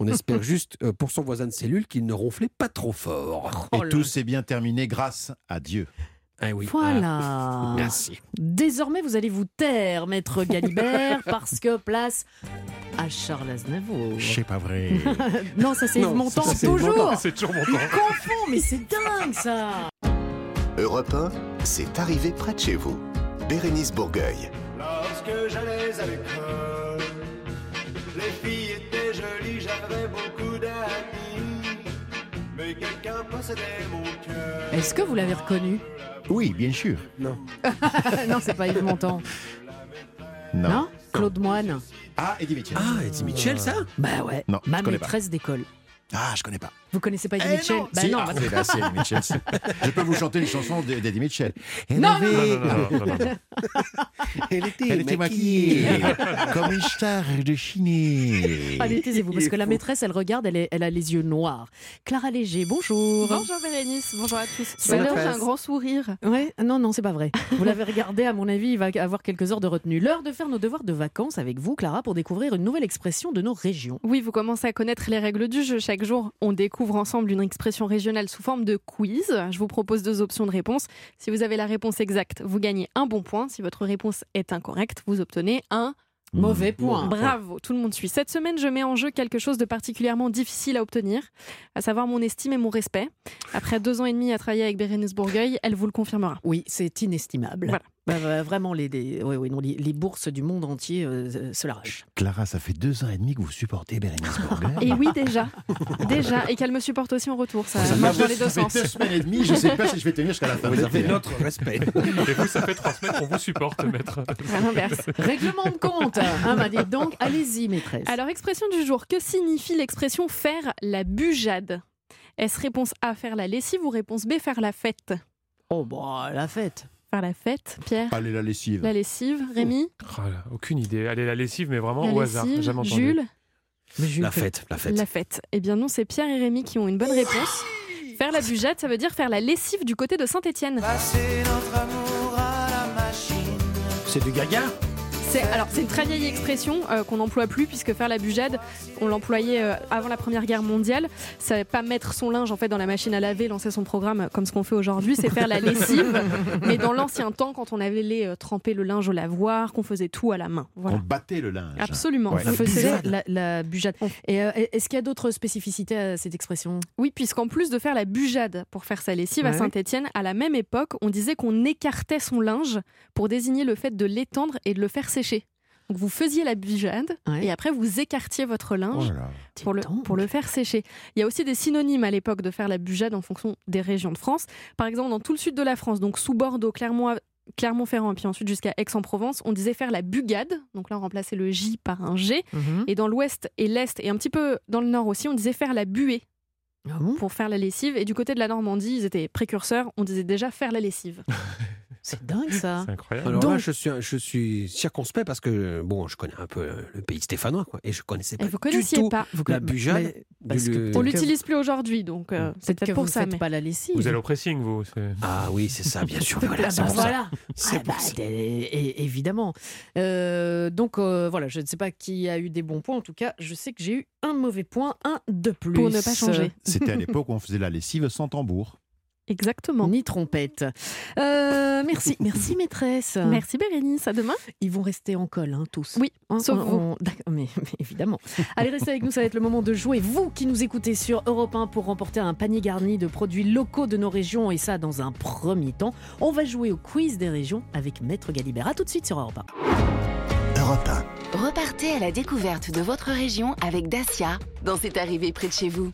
On espère juste euh, pour son voisin de cellule qu'il ne ronflait pas trop fort. Et tout s'est bien terminé grâce à Dieu. Ah oui. Voilà. Ah, merci. Désormais, vous allez vous taire, maître Galibert, parce que place à Charles Aznavour. C'est pas vrai. non, ça c'est Yves toujours. C'est toujours mon Il temps. confond, mais c'est dingue ça. Europe 1, c'est arrivé près de chez vous. Bérénice Bourgueil. Lorsque j'allais à l'école, Mais quelqu'un possédait mon cœur. Est-ce que vous l'avez reconnu Oui, bien sûr. Non. Non, c'est pas Yves Montand. Non. Non Claude Moine. Ah, Eddie Mitchell. Ah, Eddie Mitchell, ça? Bah ouais. Non, Ma je connais pas. maîtresse d'école. Ah, je connais pas. Vous connaissez pas Eddie Eh Mitchell non. Bah Si, non, ah, bah- c'est là, c'est Eddie Mitchell. Je peux vous chanter une chanson d'Eddie Mitchell. Non, non, Non, non, non, non, non, non. Elle était, Elle était maquillée comme une star de Chine. Allez, taisez-vous, parce que la maîtresse, elle regarde, elle, est- elle a les yeux noirs. Clara Léger, bonjour. Bonjour Bérénice, bonjour à tous. À l'heure, va j'ai un grand sourire. Ouais, non, non, c'est pas vrai. Vous l'avez regardé, à mon avis, il va avoir quelques heures de retenue. L'heure de faire nos devoirs de vacances avec vous, Clara, pour découvrir une nouvelle expression de nos régions. Oui, vous commencez à connaître les règles du jeu. Chaque jour, on découvre ensemble une expression régionale sous forme de quiz. Je vous propose deux options de réponse. Si vous avez la réponse exacte, vous gagnez un bon point. Si votre réponse est incorrecte, vous obtenez un Mauvais point. Bravo, tout le monde suit. Cette semaine, je mets en jeu quelque chose de particulièrement difficile à obtenir, à savoir mon estime et mon respect. Après deux ans et demi à travailler avec Bérénice Bourgueil, elle vous le confirmera. Oui, c'est inestimable. Voilà. Bah, bah, vraiment, les, les- ouais, ouais, non, les, les bourses du monde entier euh, se l'arrachent. Clara, ça fait deux ans et demi que vous supportez Bérénice Bourgueil. Et oui, déjà. déjà. Et qu'elle me supporte aussi en retour. Ça, marche dans les deux ça fait sens. deux semaines et demie, je sais pas si je vais tenir jusqu'à la fin. Vous avez notre respect. Et vous, ça fait trois semaines qu'on vous supporte, maître. À l'inverse. Règlement de compte hein, bah, donc, allez-y, maîtresse. Alors, expression du jour. Que signifie l'expression faire la bujade? Est-ce réponse A, faire la lessive ou réponse B, faire la fête? Oh, bah, la fête. Faire la fête, Pierre Allez, la lessive. La lessive, Rémi Oh là, aucune idée. Allez, la lessive, mais vraiment La au hasard. Jamais entendu. Jules Mais Jules, La fête, la fête. La fête. Eh bien non, c'est Pierre et Rémi qui ont une bonne réponse. Faire la bujade, ça veut dire faire la lessive du côté de Saint-Étienne. Passer notre amour à la machine. C'est du gaga? Alors c'est une très vieille expression euh, qu'on n'emploie plus puisque faire la bujade, on l'employait euh, avant la Première Guerre mondiale. Ça ne pas mettre son linge en fait dans la machine à laver, lancer son programme euh, comme ce qu'on fait aujourd'hui, c'est faire la lessive. Mais dans l'ancien temps, quand on avait les euh, tremper le linge au lavoir, qu'on faisait tout à la main. On battait le linge. Absolument. Ouais. On faisait- la, la bujade. Et euh, est-ce qu'il y a d'autres spécificités à cette expression? Oui, puisqu'en plus de faire la bujade pour faire sa lessive à. Saint-Étienne, à la même époque, on disait qu'on écartait son linge pour désigner le fait de l'étendre et de le faire sécher. Donc vous faisiez la bujade Ouais. et après vous écartiez votre linge Oh pour le, pour faire sécher. Il y a aussi des synonymes à l'époque de faire la bujade en fonction des régions de France. Par exemple, dans tout le sud de la France, donc sous Bordeaux, Clermont, Clermont-Ferrand et puis ensuite jusqu'à Aix-en-Provence, on disait faire la bugade. Donc là, on remplaçait le J par un G. Mhm. Et dans l'ouest et l'est et un petit peu dans le nord aussi, on disait faire la buée Ah bon? pour faire la lessive. Et du côté de la Normandie, ils étaient précurseurs. On disait déjà faire la lessive. C'est dingue ça. C'est incroyable. Alors Donc- là, je suis, je suis circonspect parce que, bon, je connais un peu euh, le pays stéphanois, quoi, et je connaissais pas Et vous du connaissiez tout pas. Vous la bujade. Mais- parce du- que le- On que- l'utilise plus aujourd'hui, donc euh, c'est Peut-être que peut-être vous pour ça. mais- pas la lessive. Vous allez au pressing, vous. c'est- Ah oui, c'est ça, bien sûr. Voilà, c'est pour ça. voilà. C'est Ah pour bah, évidemment. Euh, donc euh, voilà, je ne sais pas qui a eu des bons points. En tout cas, je sais que j'ai eu un mauvais point, un de plus. Pour ne pas changer. C'était à l'époque où on faisait la lessive sans tambour. Exactement. Ni trompette. Euh, merci, merci maîtresse. Merci Bérénice, à demain. Ils vont rester en colle, hein, tous. Oui, Hein, sauf on- vous. on- d'accord, mais, mais évidemment. Allez, restez avec nous, ça va être le moment de jouer. Vous qui nous écoutez sur Europe 1 pour remporter un panier garni de produits locaux de nos régions, et ça dans un premier temps. On va jouer au quiz des régions avec Maître Galibert. A tout de suite sur Europe 1. Europe 1. Repartez à la découverte de votre région avec Dacia dans C'est arrivé près de chez vous.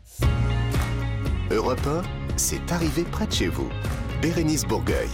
Europe 1, c'est arrivé près de chez vous. Bérénice Bourgueil.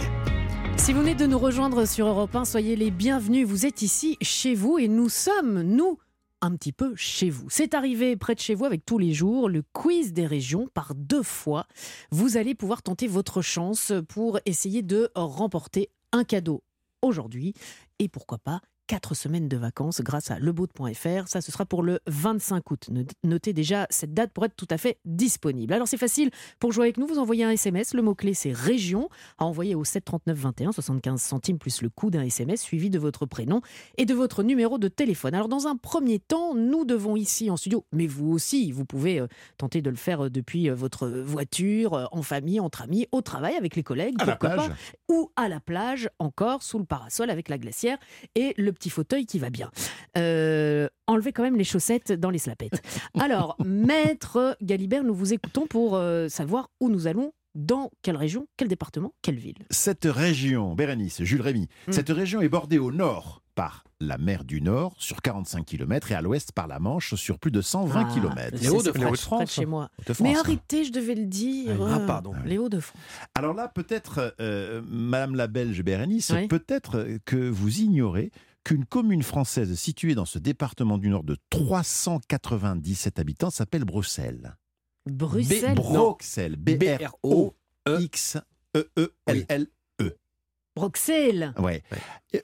Si vous venez de nous rejoindre sur Europe 1, soyez les bienvenus. Vous êtes ici chez vous et nous sommes, nous, un petit peu chez vous. C'est arrivé près de chez vous avec tous les jours le quiz des régions par deux fois. Vous allez pouvoir tenter votre chance pour essayer de remporter un cadeau aujourd'hui et pourquoi pas 4 semaines de vacances grâce à leboat.fr. Ça, ce sera pour le 25 août. No- Notez déjà cette date pour être tout à fait disponible. Alors, c'est facile. Pour jouer avec nous, vous envoyez un SMS. Le mot-clé, c'est région, à envoyer au 739 21, 75 centimes plus le coût d'un SMS, suivi de votre prénom et de votre numéro de téléphone. Alors, dans un premier temps, nous devons ici en studio, mais vous aussi, vous pouvez euh, tenter de le faire euh, depuis euh, votre voiture, euh, en famille, entre amis, au travail, avec les collègues, À la pourquoi plage. pas, ou à la plage, encore sous le parasol avec la glacière et le petit fauteuil qui va bien. Euh, enlevez quand même les chaussettes dans les slapettes. Alors, maître Galibert, nous vous écoutons pour euh, savoir où nous allons, dans quelle région, quel département, quelle ville. Cette région, Bérénice, Jules Rémy, Mm. cette région est bordée au nord par la mer du Nord sur 45 km et à l'ouest par la Manche sur plus de 120 Ah, km. près de chez moi. Hauts-de-France, Mais hein. arrêtez, je devais le dire. Ah, pardon. Les Hauts-de-France. Alors là, peut-être, euh, Madame la Belge Bérénice, Oui. peut-être que vous ignorez qu'une commune française située dans ce département du Nord de 397 habitants s'appelle Bruxelles. Bruxelles B- Bruxelles. B-R-O-X-E-E-L-L-E. Bruxelles. Ouais.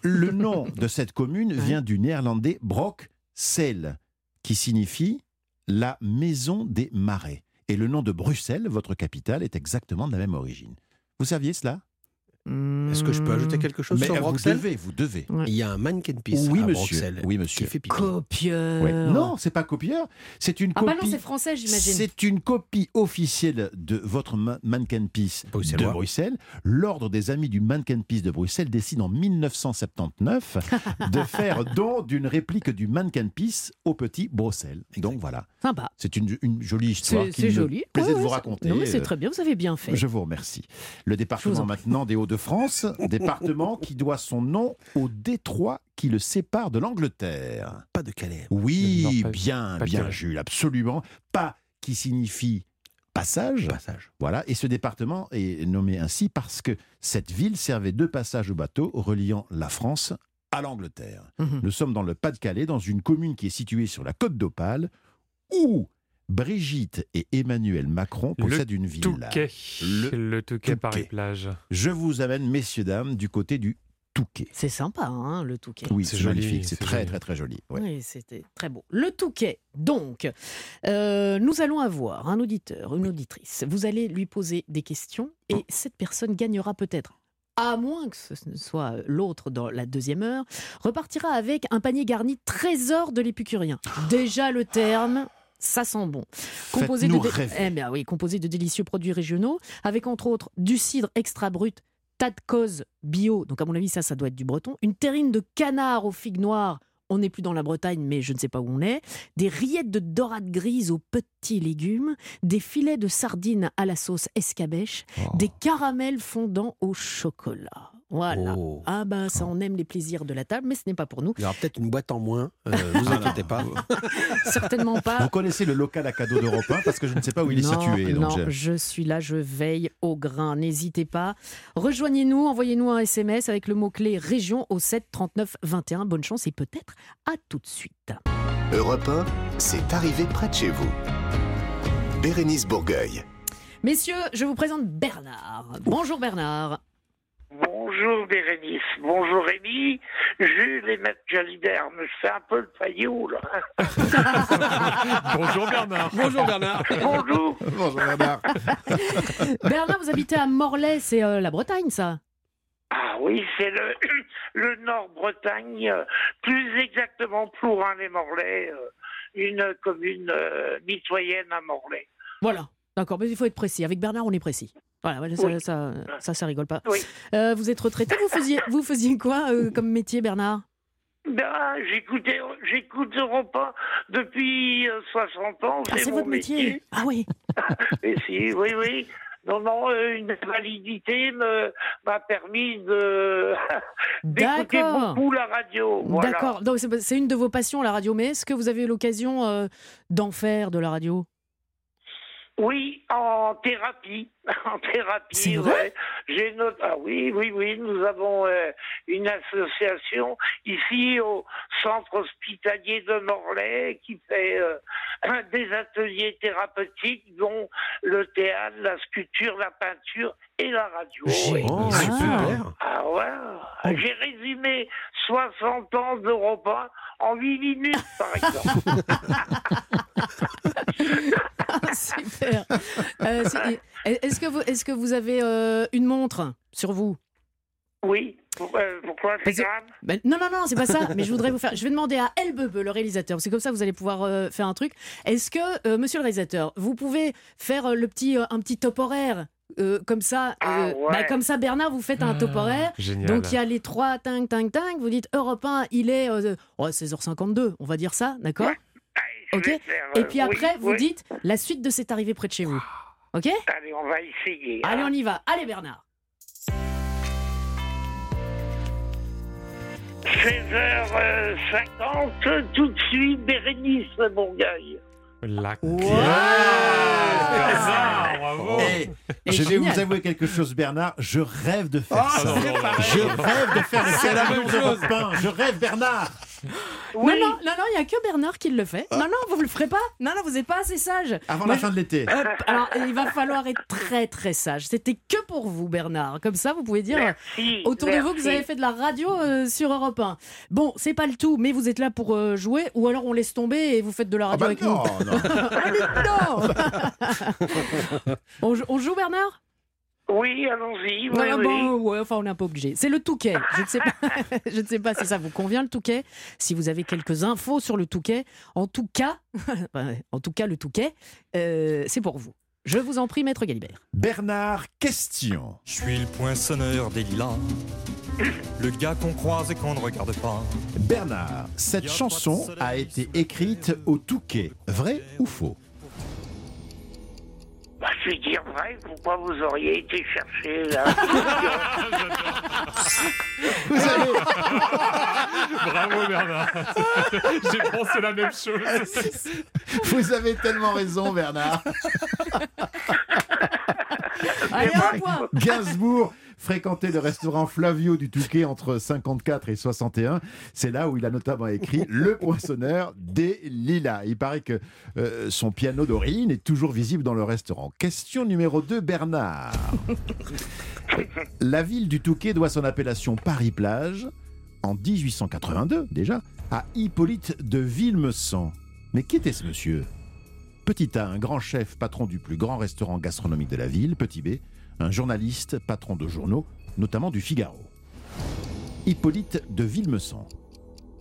Le nom de cette commune vient du néerlandais Broksel, qui signifie la maison des marais. Et le nom de Bruxelles, votre capitale, est exactement de la même origine. Vous saviez cela? Est-ce que je peux ajouter quelque chose Mais sur vous Bruxelles devez, vous devez. Il y a un mannequin piece Oui, à monsieur. Bruxelles Oui, monsieur. qui fait pipi. Copieur. Ouais. Non, c'est pas copieur. C'est une Ah copie. bah non, c'est français, j'imagine. C'est une copie officielle de votre ma- mannequin piece de. Bruxelles. L'ordre des amis du mannequin piece de Bruxelles décide en 1979 de faire don d'une réplique du mannequin piece au petit Bruxelles. Donc voilà. Sympa. C'est une, une jolie histoire C'est c'est me joli. plaisait Ouais, de vous raconter. Non, mais c'est Euh, très bien, vous avez bien fait. Je vous remercie. Le vous département en prie. Des Hauts-de-France, département qui doit son nom au détroit qui le sépare de l'Angleterre. Pas de Calais. Oui, Non, pas- bien, pas de bien, Calais. Jules, absolument. Pas qui signifie passage. Passage. Voilà, et ce département est nommé ainsi parce que cette ville servait de passage au bateau reliant la France à l'Angleterre. Mhm. Nous sommes dans le Pas-de-Calais, dans une commune qui est située sur la côte d'Opale, où Brigitte et Emmanuel Macron possèdent une villa. Touquet. Le, Touquet Paris-Plage. Je vous amène, messieurs, dames, du côté du Touquet. C'est sympa, hein, le Touquet. Oui, C'est magnifique, c'est très, joli. très, très joli. ouais. Oui, c'était très beau. Le Touquet. Donc, euh, nous allons avoir un auditeur, une auditrice. Vous allez lui poser des questions et cette personne gagnera peut-être. À moins que ce ne soit l'autre dans la deuxième heure, repartira avec un panier garni trésor de l'épicurien. Déjà le terme, ça sent bon. Composé de. Eh bien oui, composé de délicieux produits régionaux, avec entre autres du cidre extra brut, tas de cause bio, donc à mon avis ça, ça doit être du breton, une terrine de canard aux figues noires, on n'est plus dans la Bretagne, mais je ne sais pas où on est, des rillettes de dorade grise aux petits légumes, des filets de sardines à la sauce escabèche, Oh. des caramels fondants au chocolat. Voilà. Oh. Ah ben ça on aime les plaisirs de la table, mais ce n'est pas pour nous. Il y aura peut-être une boîte en moins. euh, vous inquiétez pas. Certainement pas. Vous connaissez le local à cadeau d'Europe 1 parce que je ne sais pas où il est non, situé. non, donc je suis là, je veille au grain. N'hésitez pas. Rejoignez-nous, envoyez-nous un SMS avec le mot-clé région au 7 39 21. Bonne chance et peut-être à tout de suite. Europe 1, c'est arrivé près de chez vous. Bérénice Bourgueil. Messieurs, je vous présente Bernard. Bonjour Bernard. Bonjour Bérénice, bonjour Rémi, Jules et Maître Jalibert, mais fais un peu le faillot là. Bonjour Bernard. Bonjour Bernard. Bonjour. Bonjour Bernard. Bernard, vous habitez à Morlaix, c'est euh, la Bretagne ça? Ah oui, c'est le, le Nord-Bretagne, euh, plus exactement Plourin-les-Morlaix, euh, une commune euh, mitoyenne à Morlaix. Voilà, d'accord, mais il faut être précis. Avec Bernard, on est précis. Voilà, ça, ça, ça, ça rigole pas. Oui. Euh, vous êtes retraité, vous faisiez, vous faisiez quoi euh, comme métier, Bernard? Ben, j'écoutais, j'écoute Europe 1 depuis euh, 60 ans. Ah, c'est votre métier. Ah oui. Et si, oui, oui. Non, non, euh, une validité m'a permis de d'écouter beaucoup la radio. Voilà. D'accord. Donc c'est c'est une de vos passions, la radio. Mais est-ce que vous avez eu l'occasion euh, d'en faire de la radio? Oui, en thérapie. En thérapie, C'est vrai? ouais. J'ai noté. Ah oui, oui, oui. Nous avons euh, une association ici au centre hospitalier de Morlaix qui fait euh, des ateliers thérapeutiques, dont le théâtre, la sculpture, la peinture et la radio. oui. Oh, super. Ah ouais. J'ai résumé 60 ans d'Europe 1 en 8 minutes, par exemple. Super. Euh, est-ce que vous, que avez euh, une montre sur vous? Oui. Pourquoi, c'est que- grave? Ben, non, non, non, c'est pas ça. Mais je voudrais vous faire. Je vais demander à Elbebe, le réalisateur. C'est comme ça, vous allez pouvoir euh, faire un truc. Est-ce que, euh, Monsieur le réalisateur, vous pouvez faire euh, le petit, euh, un petit top horaire euh, comme ça, euh, Ah ouais. bah, comme ça, Bernard, vous faites un top horaire. Génial. Donc il y a les trois ting ting ting. Vous dites Europe 1, il est euh, oh, 16h52. On va dire ça, d'accord? Ok. faire, Et euh, puis oui, après, vous oui. dites la suite de cette arrivée près de chez vous. Ok Allez, on va essayer. Allez, hein. on y va. Allez, Bernard. 16h50, tout de suite, Bérénice Bourgueil. La Bernard, bravo. Eh, Et je vais vous avouer quelque chose, Bernard. Je rêve de faire Ah, ça. Je rêve de faire C'est la même chose. 1. Je rêve, Bernard. Non, non, non, non, il n'y a que Bernard qui le fait. Non, non, vous ne le ferez pas. Non, non, vous n'êtes pas assez sage. Avant Moi, la fin de l'été. Alors, il va falloir être très très sage. C'était que pour vous, Bernard. Comme ça, vous pouvez dire Merci. autour de vous que vous avez fait de la radio euh, sur Europe 1. Bon, c'est pas le tout, mais vous êtes là pour euh, jouer, ou alors on laisse tomber et vous faites de la Ah radio bah avec non, nous. non. Allez, non on, on joue, Bernard? Oui, allons-y. Oui, Ouais, oui. bon, ouais, enfin, on n'est pas obligé. C'est le Touquet. Je ne sais pas, je ne sais pas si ça vous convient le Touquet. Si vous avez quelques infos sur le Touquet, en tout cas, en tout cas le Touquet, euh, c'est pour vous. Je vous en prie, maître Galibert. Bernard, question. Je suis le poinçonneur des lilas. Le gars qu'on croise et qu'on ne regarde pas. Bernard, cette chanson a été écrite au Touquet. Vrai ou faux? Bah, je vais dire vrai, pourquoi vous auriez été chercher là Vous avez... Bravo Bernard. J'ai pensé la même chose. Vous avez tellement raison, Bernard. Allez, un point Gainsbourg fréquentait le restaurant Flavio du Touquet entre 54 et 61. C'est là où il a notamment écrit Le poinçonneur des lilas. Il paraît que euh, son piano d'origine est toujours visible dans le restaurant. Question numéro 2, Bernard. La ville du Touquet doit son appellation Paris-Plage en 1882 déjà à Hippolyte de Villemessant. Mais qui était ce monsieur? Petit A, un grand chef, patron du plus grand restaurant gastronomique de la ville. Petit B, un journaliste, patron de journaux, notamment du Figaro. Hippolyte de Villemessant.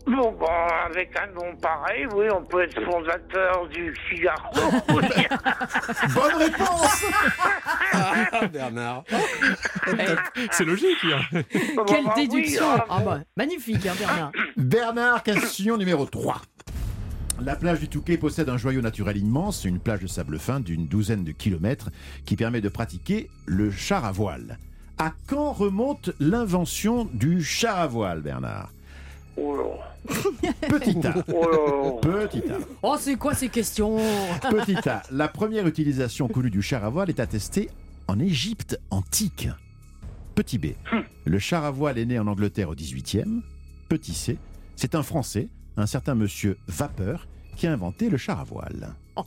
Bon, bah, avec un nom pareil, oui, on peut être fondateur du Figaro. Bonne réponse Ah, Bernard. C'est logique. hein. Quelle bah oui, déduction ah, Ah bah, Magnifique, hein, Bernard. Bernard, question numéro 3. La plage du Touquet possède un joyau naturel immense, une plage de sable fin d'une douzaine de kilomètres qui permet de pratiquer le char à voile. À quand remonte l'invention du char à voile, Bernard Oh. Petit A. Oh. Petit A. Oh, c'est quoi ces questions Petit A. La première utilisation connue du char à voile est attestée en Égypte antique. Petit B. Le char à voile est né en Angleterre au 18e. Petit C. C'est un Français, un certain monsieur Vapeur, qui a inventé le char à voile.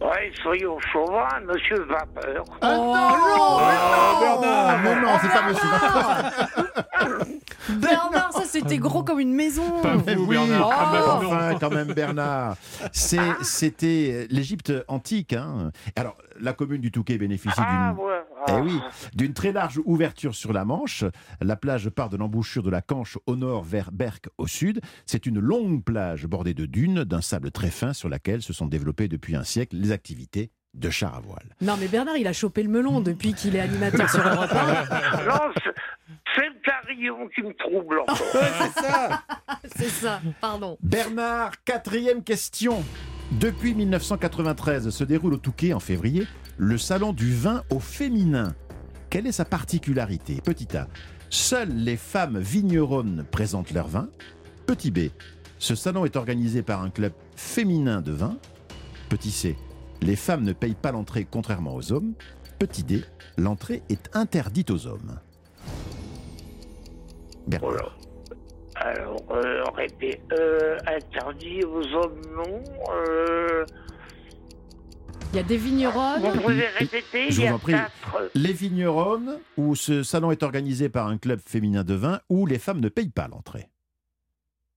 Ouais, soyons chauvins, monsieur Vapeur. Ah non, non, Bernard Mais non, c'est pas monsieur Vapeur Bernard, ça c'était gros comme une maison. Pas Mais vous, oui, Bernard. quand même, Ah, non. enfin, quand même, Bernard. C'est- C'était l'Égypte antique. hein. Alors, la commune du Touquet bénéficie Ah, d'une ouais. Eh ah. oui, d'une très large ouverture sur la Manche. La plage part de l'embouchure de la Canche au nord vers Berck au sud. C'est une longue plage bordée de dunes, d'un sable très fin sur laquelle se sont développées depuis un siècle les activités de char à voile. Non mais Bernard, il a chopé le melon depuis qu'il est animateur sur Europe 1. Non, c'est- c'est le carillon qui me trouble encore. c'est ça. C'est ça, pardon. Bernard, quatrième question. Depuis 1993 se déroule au Touquet en février le salon du vin au féminin. Quelle est sa particularité? Petit A. Seules les femmes vigneronnes présentent leur vin. Petit B. Ce salon est organisé par un club féminin de vin. Petit C. Les femmes ne payent pas l'entrée contrairement aux hommes. Petit D, l'entrée est interdite aux hommes. Bernard. Alors, euh, euh, interdit aux hommes, non. Euh, Il y a des vignerons. vous pouvez répéter Je il y vous a en prie. quatre- Les vignerons, où ce salon est organisé par un club féminin de vin, où les femmes ne payent pas l'entrée.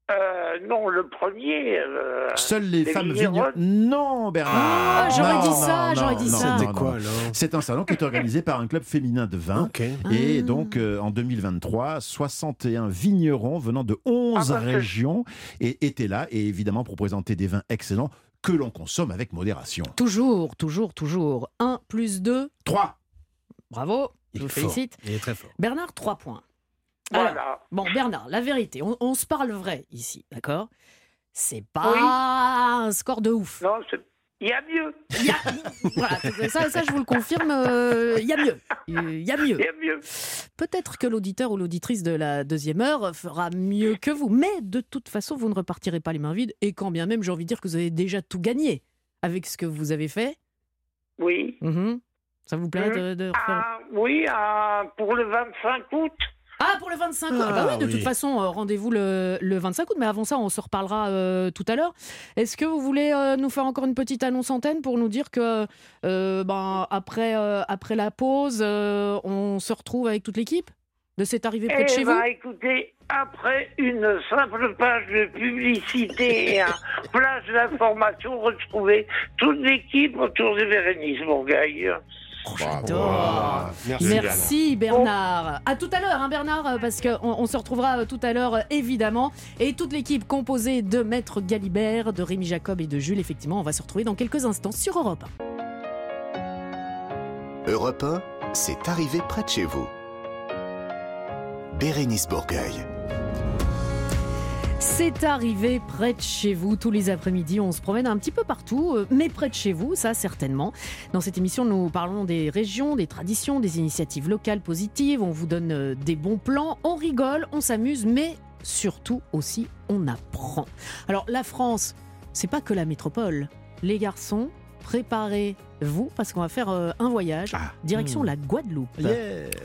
Euh, non, le premier. euh, Seules les, femmes vignerons. vignerons. Non, Bernard. Ah, j'aurais dit ça, j'aurais dit non, ça. C'était quoi, alors? C'est un salon qui est organisé par un club féminin de vin. Ok. Et Ah. donc, euh, en 2023, 61 vignerons venant de 11 Ah, régions et étaient là, et évidemment pour présenter des vins excellents que l'on consomme avec modération. Toujours, toujours, toujours. 1 plus 2. 3. Bravo, je Il vous félicite. Il est très fort. Bernard, 3 points. Alors, Voilà. bon, Bernard, la vérité, on, on se parle vrai ici, d'accord? C'est pas un score de ouf. Non, c'est- il y a mieux. Il y a- voilà, ça, ça, je vous le confirme, euh, il y a mieux. Il y a mieux. Il y a mieux. Peut-être que l'auditeur ou l'auditrice de la deuxième heure fera mieux que vous, mais de toute façon, vous ne repartirez pas les mains vides, et quand bien même, j'ai envie de dire que vous avez déjà tout gagné avec ce que vous avez fait. Oui. Mhm. Ça vous plaît de, de refaire Ah, oui, ah, pour le 25 août. Ah, pour le 25 août. Ah, bah oui, de oui. toute façon, euh, rendez-vous le, le 25 août. Mais avant ça, on se reparlera euh, tout à l'heure. Est-ce que vous voulez euh, nous faire encore une petite annonce antenne pour nous dire que euh, ben, après, euh, après la pause, euh, on se retrouve avec toute l'équipe de cette arrivée près de chez ben, vous? écoutez, après une simple page de publicité et un flash d'information, retrouvez toute l'équipe autour de Bérénice Merci, Bernard. À tout à l'heure, hein, Bernard, euh, parce qu'on on se retrouvera euh, tout à l'heure, euh, évidemment. Et toute l'équipe composée de Maître Galibert, de Rémi Jacob et de Jules, effectivement, on va se retrouver dans quelques instants sur Europe 1. Europe 1, c'est arrivé près de chez vous. Bérénice Bourgueil. C'est arrivé près de chez vous. Tous les après-midi, on se promène un petit peu partout, euh, mais près de chez vous, ça certainement. Dans cette émission, nous parlons des régions, des traditions, des initiatives locales positives. On vous donne euh, des bons plans, on rigole, on s'amuse, mais surtout aussi, on apprend. Alors, la France, c'est pas que la métropole. Les garçons, préparez-vous parce qu'on va faire euh, un voyage direction Hmm. la Guadeloupe.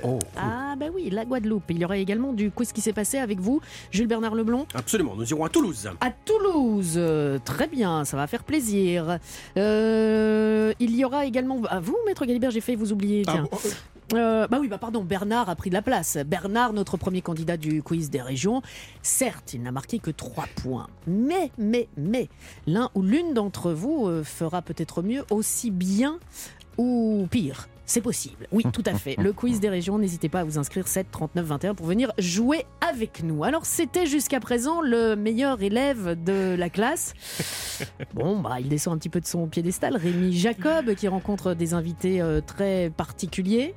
Oh, Ah bah oui, la Guadeloupe. Il y aura également du quiz qui s'est passé avec vous, Jules Bernard Leblond. Absolument, nous irons à Toulouse. À Toulouse, Euh, très bien, ça va faire plaisir. Euh, il y aura également, à vous, Maître Galibert, j'ai fait vous oublier. Ah Tiens. Euh, bah oui, bah pardon, Bernard a pris de la place. Bernard, notre premier candidat du quiz des régions, certes, il n'a marqué que 3 points. Mais, mais, mais, l'un ou l'une d'entre vous euh, fera peut-être mieux, aussi bien ou pire. C'est possible. Oui, tout à fait. Le quiz des régions, n'hésitez pas à vous inscrire 7 39 21 pour venir jouer avec nous. Alors, c'était jusqu'à présent le meilleur élève de la classe. Bon, bah, il descend un petit peu de son piédestal. Rémi Jacob, qui rencontre des invités euh, très particuliers,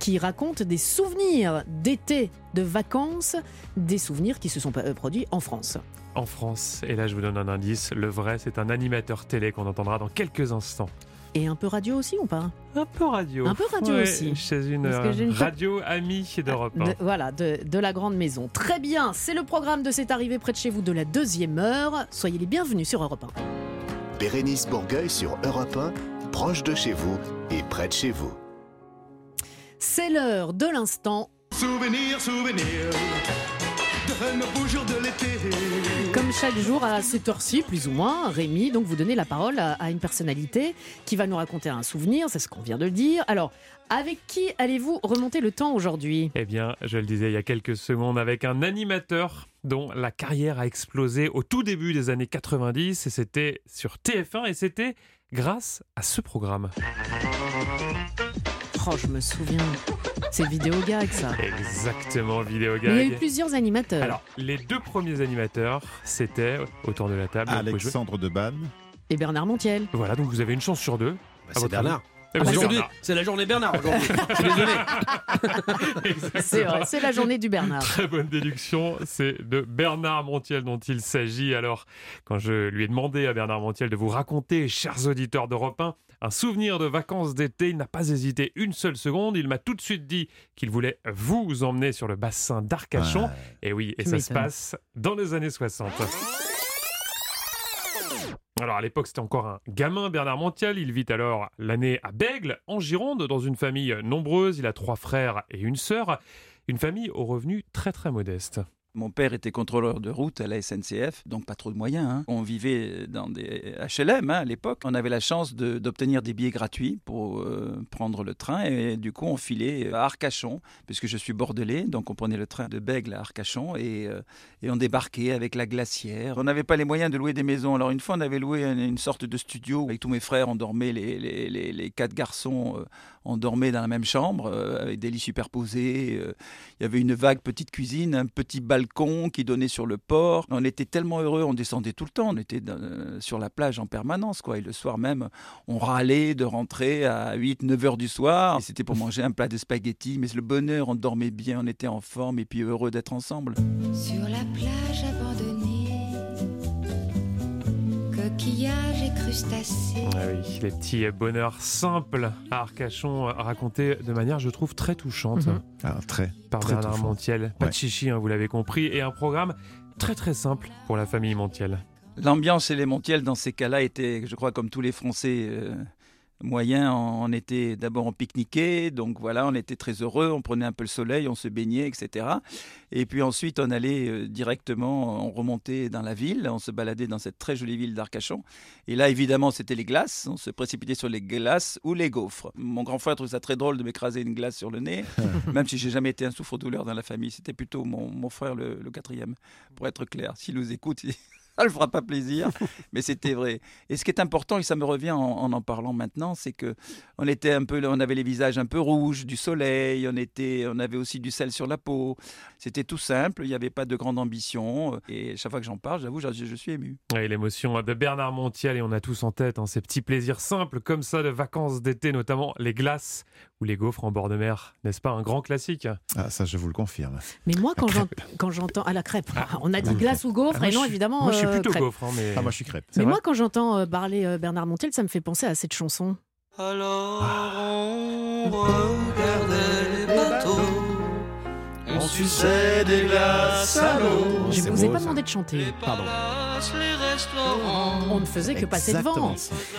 qui raconte des souvenirs d'été, de vacances, des souvenirs qui se sont euh, produits en France. En France, et là je vous donne un indice, le vrai c'est un animateur télé qu'on entendra dans quelques instants. Et un peu radio aussi ou pas? Un peu radio. Un peu radio Ouais, aussi. Chez une, euh, une- radio amie d'Europe. De- un. voilà, de, de la grande maison. Très bien, c'est le programme de cette arrivée près de chez vous de la deuxième heure. Soyez les bienvenus sur Europe 1. Bérénice Bourgueil sur Europe 1, proche de chez vous et près de chez vous. C'est l'heure de l'instant. Souvenir, souvenir de nos beaux jours de l'été. Chaque jour à cette heure-ci, plus ou moins, Rémi, donc vous donnez la parole à, à une personnalité qui va nous raconter un souvenir, c'est ce qu'on vient de dire. Alors, avec qui allez-vous remonter le temps aujourd'hui? Eh bien, je le disais il y a quelques secondes, avec un animateur dont la carrière a explosé au tout début des années 90, et c'était sur TF1, et c'était grâce à ce programme. Oh, je me souviens. C'est vidéo gag, ça. Exactement, vidéo Mais il y a eu gag. plusieurs animateurs. Alors, les deux premiers animateurs, c'était autour de la table. Alexandre Debanne. Et Bernard Montiel. Voilà, donc vous avez une chance sur deux. Bah, c'est votre Bernard. avis. Eh Ah, aujourd'hui, Bernard. c'est la journée Bernard aujourd'hui. Je suis désolé. C'est vrai, c'est la journée du Bernard. Très bonne déduction, c'est de Bernard Montiel dont il s'agit. Alors, quand je lui ai demandé à Bernard Montiel de vous raconter, chers auditeurs d'Europe 1, un souvenir de vacances d'été, il n'a pas hésité une seule seconde. Il m'a tout de suite dit qu'il voulait vous emmener sur le bassin d'Arcachon. Et oui, et Tu ça se passe dans les années 60. Alors à l'époque, c'était encore un gamin, Bernard Montiel. Il vit alors l'année à Bègle, en Gironde, dans une famille nombreuse. Il a trois frères et une sœur. Une famille aux revenus très très modestes. Mon père était contrôleur de route à la SNCF, donc pas trop de moyens. hein. On vivait dans des HLM hein, à l'époque. On avait la chance d'obtenir des billets gratuits pour euh, prendre le train et du coup on filait à Arcachon, puisque je suis bordelais, donc on prenait le train de Bègle à Arcachon et, euh, on débarquait avec la glacière. On n'avait pas les moyens de louer des maisons. Alors une fois on avait loué une, sorte de studio avec tous mes frères. On dormait les, les- les- les quatre garçons. euh, on dormait dans la même chambre euh, avec des lits superposés. euh, il y avait une vague petite cuisine, un petit balcon qui donnait sur le port. On était tellement heureux, on descendait tout le temps, on était dans- euh, sur la plage en permanence. Quoi. Et le soir même, on râlait de rentrer à 8-9 heures du soir. C'était pour manger un plat de spaghettis, mais le bonheur, on dormait bien, on était en forme et puis heureux d'être ensemble. Sur la plage abandonnée, coquillages et crustacés. Ah oui, les petits bonheurs simples à Arcachon, racontés de manière, je trouve, très touchante. Mhm. Ah, très, Par très Bernard touchant. Montiel. Pas de chichi, hein, vous l'avez compris, et un programme très très simple pour la famille Montiel. L'ambiance chez les Montiel dans ces cas-là était, je crois, comme tous les Français euh, moyens, on, on était d'abord on pique-niquait, donc voilà, on était très heureux, on prenait un peu le soleil, on se baignait, etc. Et puis ensuite, on allait euh, directement, on remontait dans la ville, on se baladait dans cette très jolie ville d'Arcachon. Et là, évidemment, c'était les glaces, on se précipitait sur les glaces ou les gaufres. Mon grand frère trouve ça très drôle de m'écraser une glace sur le nez, même si j'ai jamais été un souffre-douleur dans la famille. C'était plutôt mon, mon frère, le, le quatrième, pour être clair. S'il nous écoute, ça ne le fera pas plaisir, mais c'était vrai. Et ce qui est important, et ça me revient en en, en parlant maintenant, c'est que on était un peu, on avait les visages un peu rouges du soleil, on était, on avait aussi du sel sur la peau. C'était tout simple, il n'y avait pas de grande ambition. Et chaque fois que j'en parle, j'avoue, je, je suis ému. Et l'émotion de Bernard Montiel, et on a tous en tête hein, ces petits plaisirs simples comme ça de vacances d'été, notamment les glaces ou les gaufres en bord de mer. N'est-ce pas un grand classique? Ah, ça, je vous le confirme. Mais moi, quand j'entends. à la crêpe. On a dit Ah, glace ou gaufre, Ah, et non, évidemment. moi, je suis euh, plutôt crêpe. gaufre, hein, mais- Ah, moi, je suis crêpe. Mais moi, quand j'entends euh, parler euh, Bernard Montiel, ça me fait penser à cette chanson. Alors on regardait les bateaux, on suçait des glaces à l'eau. Je ne vous ai pas demandé de chanter. Pardon. On ne faisait que passer devant.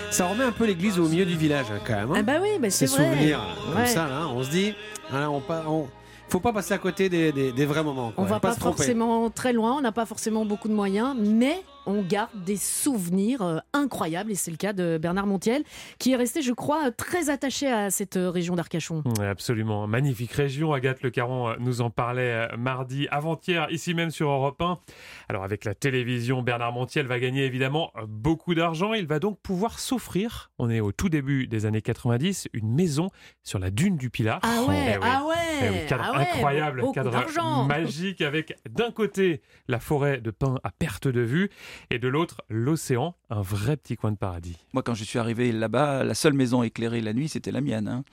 Ça remet un peu l'église au milieu du village, hein, quand même. hein. Ah bah oui, bah c'est Ces vrai. souvenirs comme Ouais. ça, là, on se dit, voilà, on, on- faut pas passer à côté des, des- des vrais moments. quoi. On va pas, forcément très loin, on n'a pas forcément beaucoup de moyens, mais on garde des souvenirs euh, incroyables, et c'est le cas de Bernard Montiel, qui est resté, je crois, très attaché à cette euh, région d'Arcachon. Absolument, magnifique région. Agathe Le Caron euh, nous en parlait euh, mardi avant-hier, ici même sur Europe 1. Alors avec la télévision, Bernard Montiel va gagner évidemment euh, beaucoup d'argent. Il va donc pouvoir s'offrir, on est au tout début des années 90, une maison sur la dune du Pilat. Ah ouais, Eh oui. ah ouais, Eh oui, cadre ah ouais, incroyable, cadre magique avec d'un côté la forêt de pins à perte de vue et de l'autre l'océan, un vrai petit coin de paradis. Moi, quand je suis arrivé là-bas, la seule maison éclairée la nuit, c'était la mienne. hein.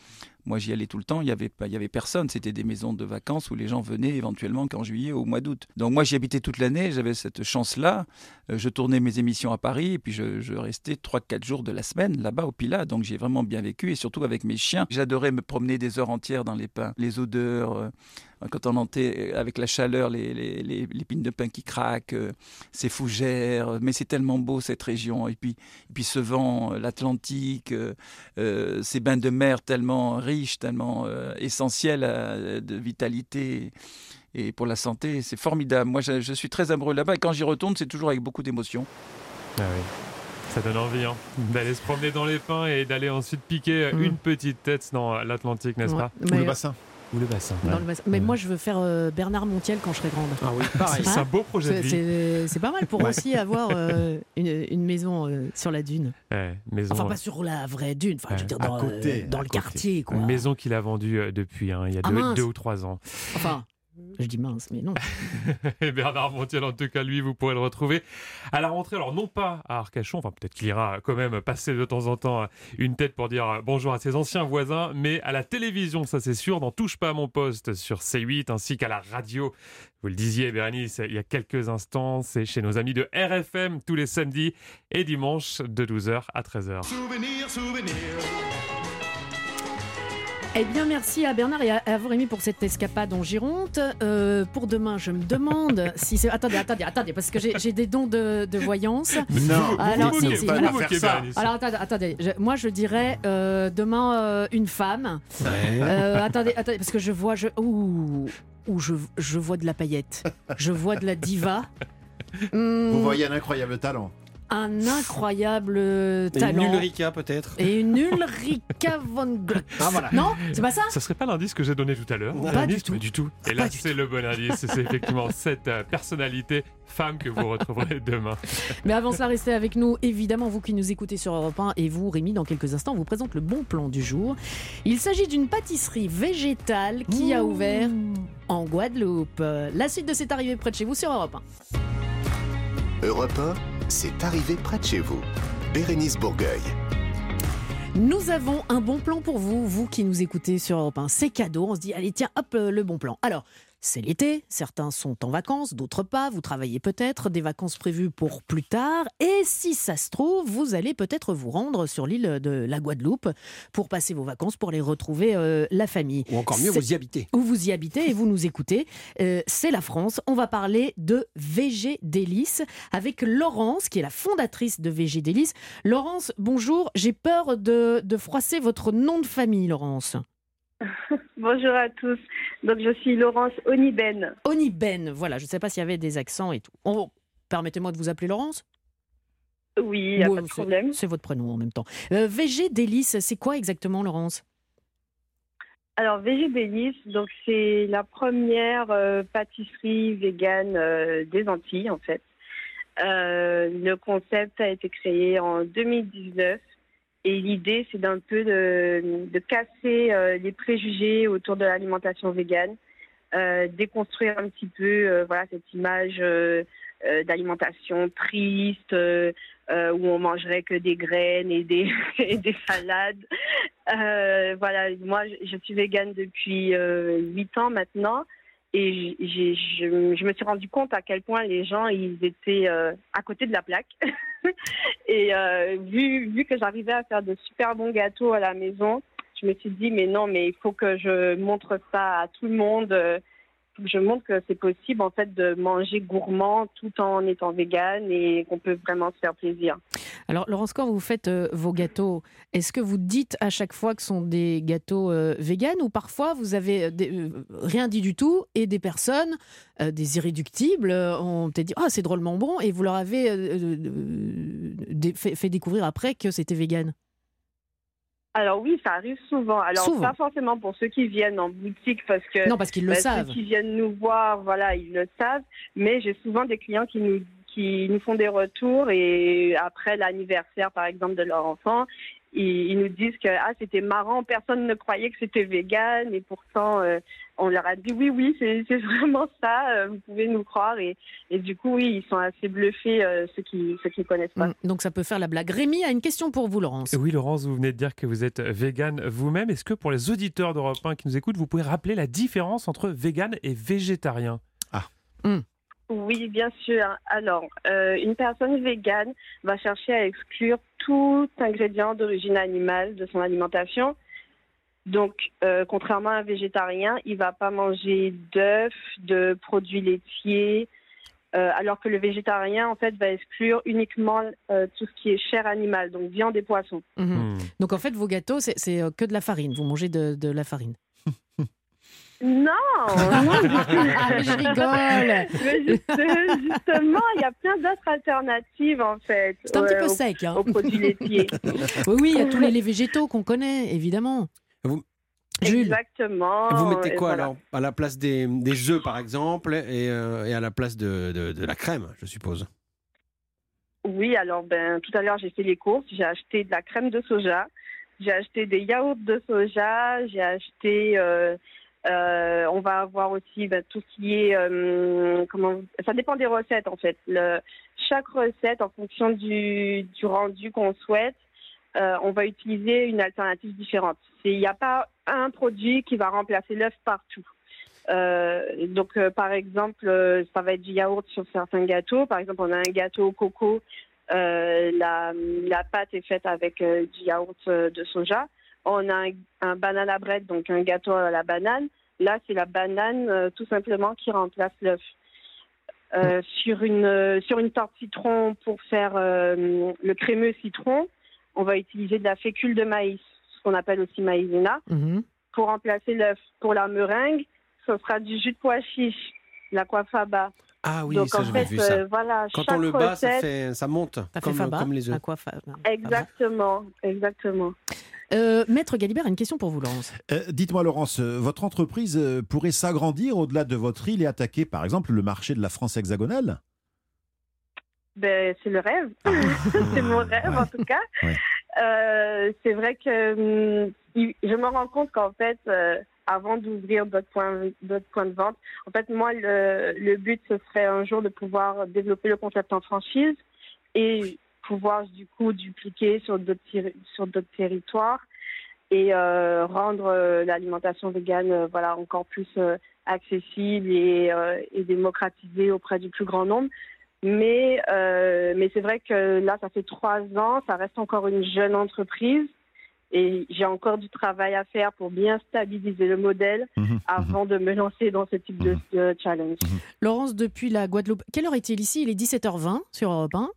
Moi, j'y allais tout le temps. Il y avait y avait personne. C'était des maisons de vacances où les gens venaient éventuellement qu'en juillet ou au mois d'août. Donc moi, j'y habitais toute l'année. J'avais cette chance-là. Euh, Je tournais mes émissions à Paris et puis je, je restais 3-4 jours de la semaine là-bas au Pilat. Donc j'ai vraiment bien vécu et surtout avec mes chiens. J'adorais me promener des heures entières dans les pins, les odeurs. euh, quand on entendait avec la chaleur les, les, les, les pines de pin qui craquent, euh, ces fougères, mais c'est tellement beau cette région. Et puis, et puis ce vent, euh, l'Atlantique, euh, euh, ces bains de mer tellement riches, tellement euh, essentiels à- de vitalité et pour la santé, c'est formidable. Moi, je, je suis très amoureux là-bas et quand j'y retourne, c'est toujours avec beaucoup d'émotion. Ah oui. Ça donne envie hein, d'aller se promener dans les pins et d'aller ensuite piquer Mm. une petite tête dans l'Atlantique, n'est-ce Ouais, pas? Ou le bassin. Ou le bassin. Dans le bassin. Mais moi, je veux faire euh, Bernard Montiel quand je serai grande. Ah oui, pareil. C'est un beau projet de C'est- vie. C'est pas mal pour Ouais. aussi avoir euh, une, une maison euh, sur la dune. Ouais, maison, Enfin, pas sur la vraie dune, enfin, je veux dire, À dans, euh, côté, dans à le côté. quartier, quoi. Une maison qu'il a vendue depuis hein, il y a Ah, deux, deux ou trois ans. Enfin, je dis mince, mais non. Et Bernard Montiel, en tout cas, lui, vous pourrez le retrouver à la rentrée. Alors, non pas à Arcachon, enfin, peut-être qu'il ira quand même passer de temps en temps une tête pour dire bonjour à ses anciens voisins, mais à la télévision, ça c'est sûr, n'en touche pas à mon poste sur C8 ainsi qu'à la radio. Vous le disiez, Bérénice, il y a quelques instants, c'est chez nos amis de RFM tous les samedis et dimanches de 12h à 13h. Souvenir, souvenir. Eh bien, merci à Bernard et à, Rémi, pour cette escapade en Gironde. Euh, pour demain, je me demande si c'est. Attendez, attendez, attendez, parce que j'ai des dons de, de voyance. Non, alors, vous si, ne si, pas alors- faire ça. alors, attendez, attendez. je- moi, je dirais euh, demain euh, une femme. Euh, attendez, attendez, parce que je vois, je, ouh, ouh, je, je vois de la paillette. Je vois de la diva. Vous voyez un incroyable talent. Un incroyable euh, Et talent. Une Ulrika peut-être. Et une Ulrika von Gluck. Ah, voilà. Non, c'est pas ça Ça serait pas l'indice que j'ai donné tout à l'heure Pas L'indice, du tout. Pas du tout. Et là, c'est le bon indice. C'est effectivement cette euh, personnalité femme que vous retrouverez demain. Mais avant cela, restez avec nous. Évidemment, vous qui nous écoutez sur Europe 1 et vous, Rémi, dans quelques instants, on vous présente le bon plan du jour. Il s'agit d'une pâtisserie végétale qui a ouvert en Guadeloupe. La suite de cette arrivée près de chez vous sur Europe 1. Europe 1, c'est arrivé près de chez vous. Bérénice Bourgueil. Nous avons un bon plan pour vous, vous qui nous écoutez sur Europe 1. C'est cadeau, on se dit, allez, tiens, hop, euh, le bon plan. Alors, c'est l'été, certains sont en vacances, d'autres pas, vous travaillez peut-être, des vacances prévues pour plus tard, et si ça se trouve, vous allez peut-être vous rendre sur l'île de la Guadeloupe pour passer vos vacances, pour les retrouver euh, la famille. Ou encore mieux, vous y habitez. où vous y habitez et vous nous écoutez. Euh, c'est la France. On va parler de VG Délices avec Laurence, qui est la fondatrice de VG Délices. Laurence, bonjour. J'ai peur de, de froisser votre nom de famille, Laurence. Bonjour à tous. Donc je suis Laurence Oniben. Oniben, voilà. Je ne sais pas s'il y avait des accents et tout. On- Permettez-moi de vous appeler Laurence? Oui, a pas de c'est- problème. C'est votre prénom en même temps. Euh, VG c'est quoi exactement, Laurence? Alors VG Délice, donc c'est la première euh, pâtisserie végane euh, des Antilles en fait. Euh, le concept a été créé en 2019 et l'idée c'est d'un peu de, casser euh, les préjugés autour de l'alimentation végane, euh, déconstruire un petit peu euh, voilà cette image d'alimentation triste où on mangerait que des graines et des, salades. Voilà, moi je, je suis végane depuis euh, huit ans maintenant et j'ai, je, je me suis rendu compte à quel point les gens ils étaient euh, à côté de la plaque. et euh, vu, vu que j'arrivais à faire de super bons gâteaux à la maison, je me suis dit mais non mais il faut que je montre ça à tout le monde. je montre que c'est possible en fait de manger gourmand tout en étant végane et qu'on peut vraiment se faire plaisir. Alors, Laurence, quand vous faites euh, vos gâteaux, est-ce que vous dites à chaque fois que ce sont des gâteaux euh, véganes ou parfois vous avez euh, des- euh, rien dit du tout et des personnes, des irréductibles, ont peut-être dit Ah, c'est drôlement bon et vous leur avez fait, fait découvrir après que c'était vegan Alors oui, ça arrive souvent. Alors Souvent. pas forcément pour ceux qui viennent en boutique parce que Non, parce qu'ils le bah, savent. Ceux qui viennent nous voir, voilà, ils le savent. Mais j'ai souvent des clients qui nous qui nous font des retours et après l'anniversaire par exemple de leur enfant, ils, ils nous disent que ah c'était marrant, personne ne croyait que c'était vegan et pourtant euh, on leur a dit oui oui c'est vraiment ça, euh, vous pouvez nous croire et, et du coup oui ils sont assez bluffés euh, ceux qui ceux qui connaissent pas. Mm, Donc ça peut faire la blague. Rémi a une question pour vous, Laurence. Oui, Laurence, vous venez de dire que vous êtes vegan vous-même. Est-ce que pour les auditeurs d'Europe 1 qui nous écoutent, vous pouvez rappeler la différence entre vegan et végétarien? Ah. Oui, bien sûr. Alors, euh, une personne végane va chercher à exclure tout ingrédient d'origine animale de son alimentation. Donc, euh, contrairement à un végétarien, il va pas manger d'œufs, de produits laitiers, euh, alors que le végétarien, en fait, va exclure uniquement euh, tout ce qui est chair animale, donc viande et poisson. Mhm. Donc en fait, vos gâteaux, c'est- que de la farine. Vous mangez de, de la farine. Non, non. Ah, mais je rigole. Mais juste- justement, il y a plein d'autres alternatives en fait. C'est un petit peu aux- sec. Hein. Aux produits laitiers. oui, oui, il y a tous les laits végétaux qu'on connaît, évidemment. Vous, Jules. Exactement. vous mettez et quoi voilà. alors À la place des, des œufs par exemple et, euh, et à la place de, de, de la crème, je suppose? Oui, alors ben tout à l'heure j'ai fait les courses, j'ai acheté de la crème de soja, j'ai acheté des yaourts de soja, j'ai acheté euh, euh, on va avoir aussi ben, tout ce qui est euh, comment ça dépend des recettes en fait. Le, chaque recette en fonction du, du rendu qu'on souhaite, euh, on va utiliser une alternative différente. Il n'y a pas un produit qui va remplacer l'œuf partout. Euh, donc, euh, par exemple, euh, ça va être du yaourt sur certains gâteaux. Par exemple, on a un gâteau au coco. la, la pâte est faite avec du yaourt de soja. On a un, un banana bread, donc un gâteau à la banane. Là, c'est la banane euh, tout simplement qui remplace l'œuf. Euh, sur une euh, sur une tarte citron pour faire euh, le crémeux citron, on va utiliser de la fécule de maïs, ce qu'on appelle aussi maïzena, Mhm. pour remplacer l'œuf. Pour la meringue, ce sera du jus de pois chiche, la faba. Ah oui, Donc, ça en j'avais fait, vu ça. euh, voilà, Quand chaque on le bat, ça, recette- fait, ça monte, Ça fait comme, faba, comme les œufs. aquafaba. Exactement, exactement. Euh, Maître Galibert, une question pour vous, Laurence. Euh, Dites-moi, Laurence, euh, votre entreprise pourrait s'agrandir au-delà de votre île et attaquer, par exemple, le marché de la France hexagonale? Ben, c'est le rêve. c'est mon rêve, en tout cas. Ouais. Euh, c'est vrai que hum, je me rends compte qu'en fait, euh, avant d'ouvrir d'autres points, d'autres points de vente, en fait, moi, le, le but, ce serait un jour de pouvoir développer le concept en franchise et pouvoir, du coup, dupliquer sur d'autres, sur d'autres territoires et euh, rendre euh, l'alimentation végane euh, voilà, encore plus euh, accessible et, euh, et démocratisée auprès du plus grand nombre. Mais, euh, mais c'est vrai que là, ça fait trois ans, ça reste encore une jeune entreprise et j'ai encore du travail à faire pour bien stabiliser le modèle avant de me lancer dans ce type de, de challenge. Laurence, depuis la Guadeloupe, quelle heure est-il ici? Il est 17h20 sur Europe 1.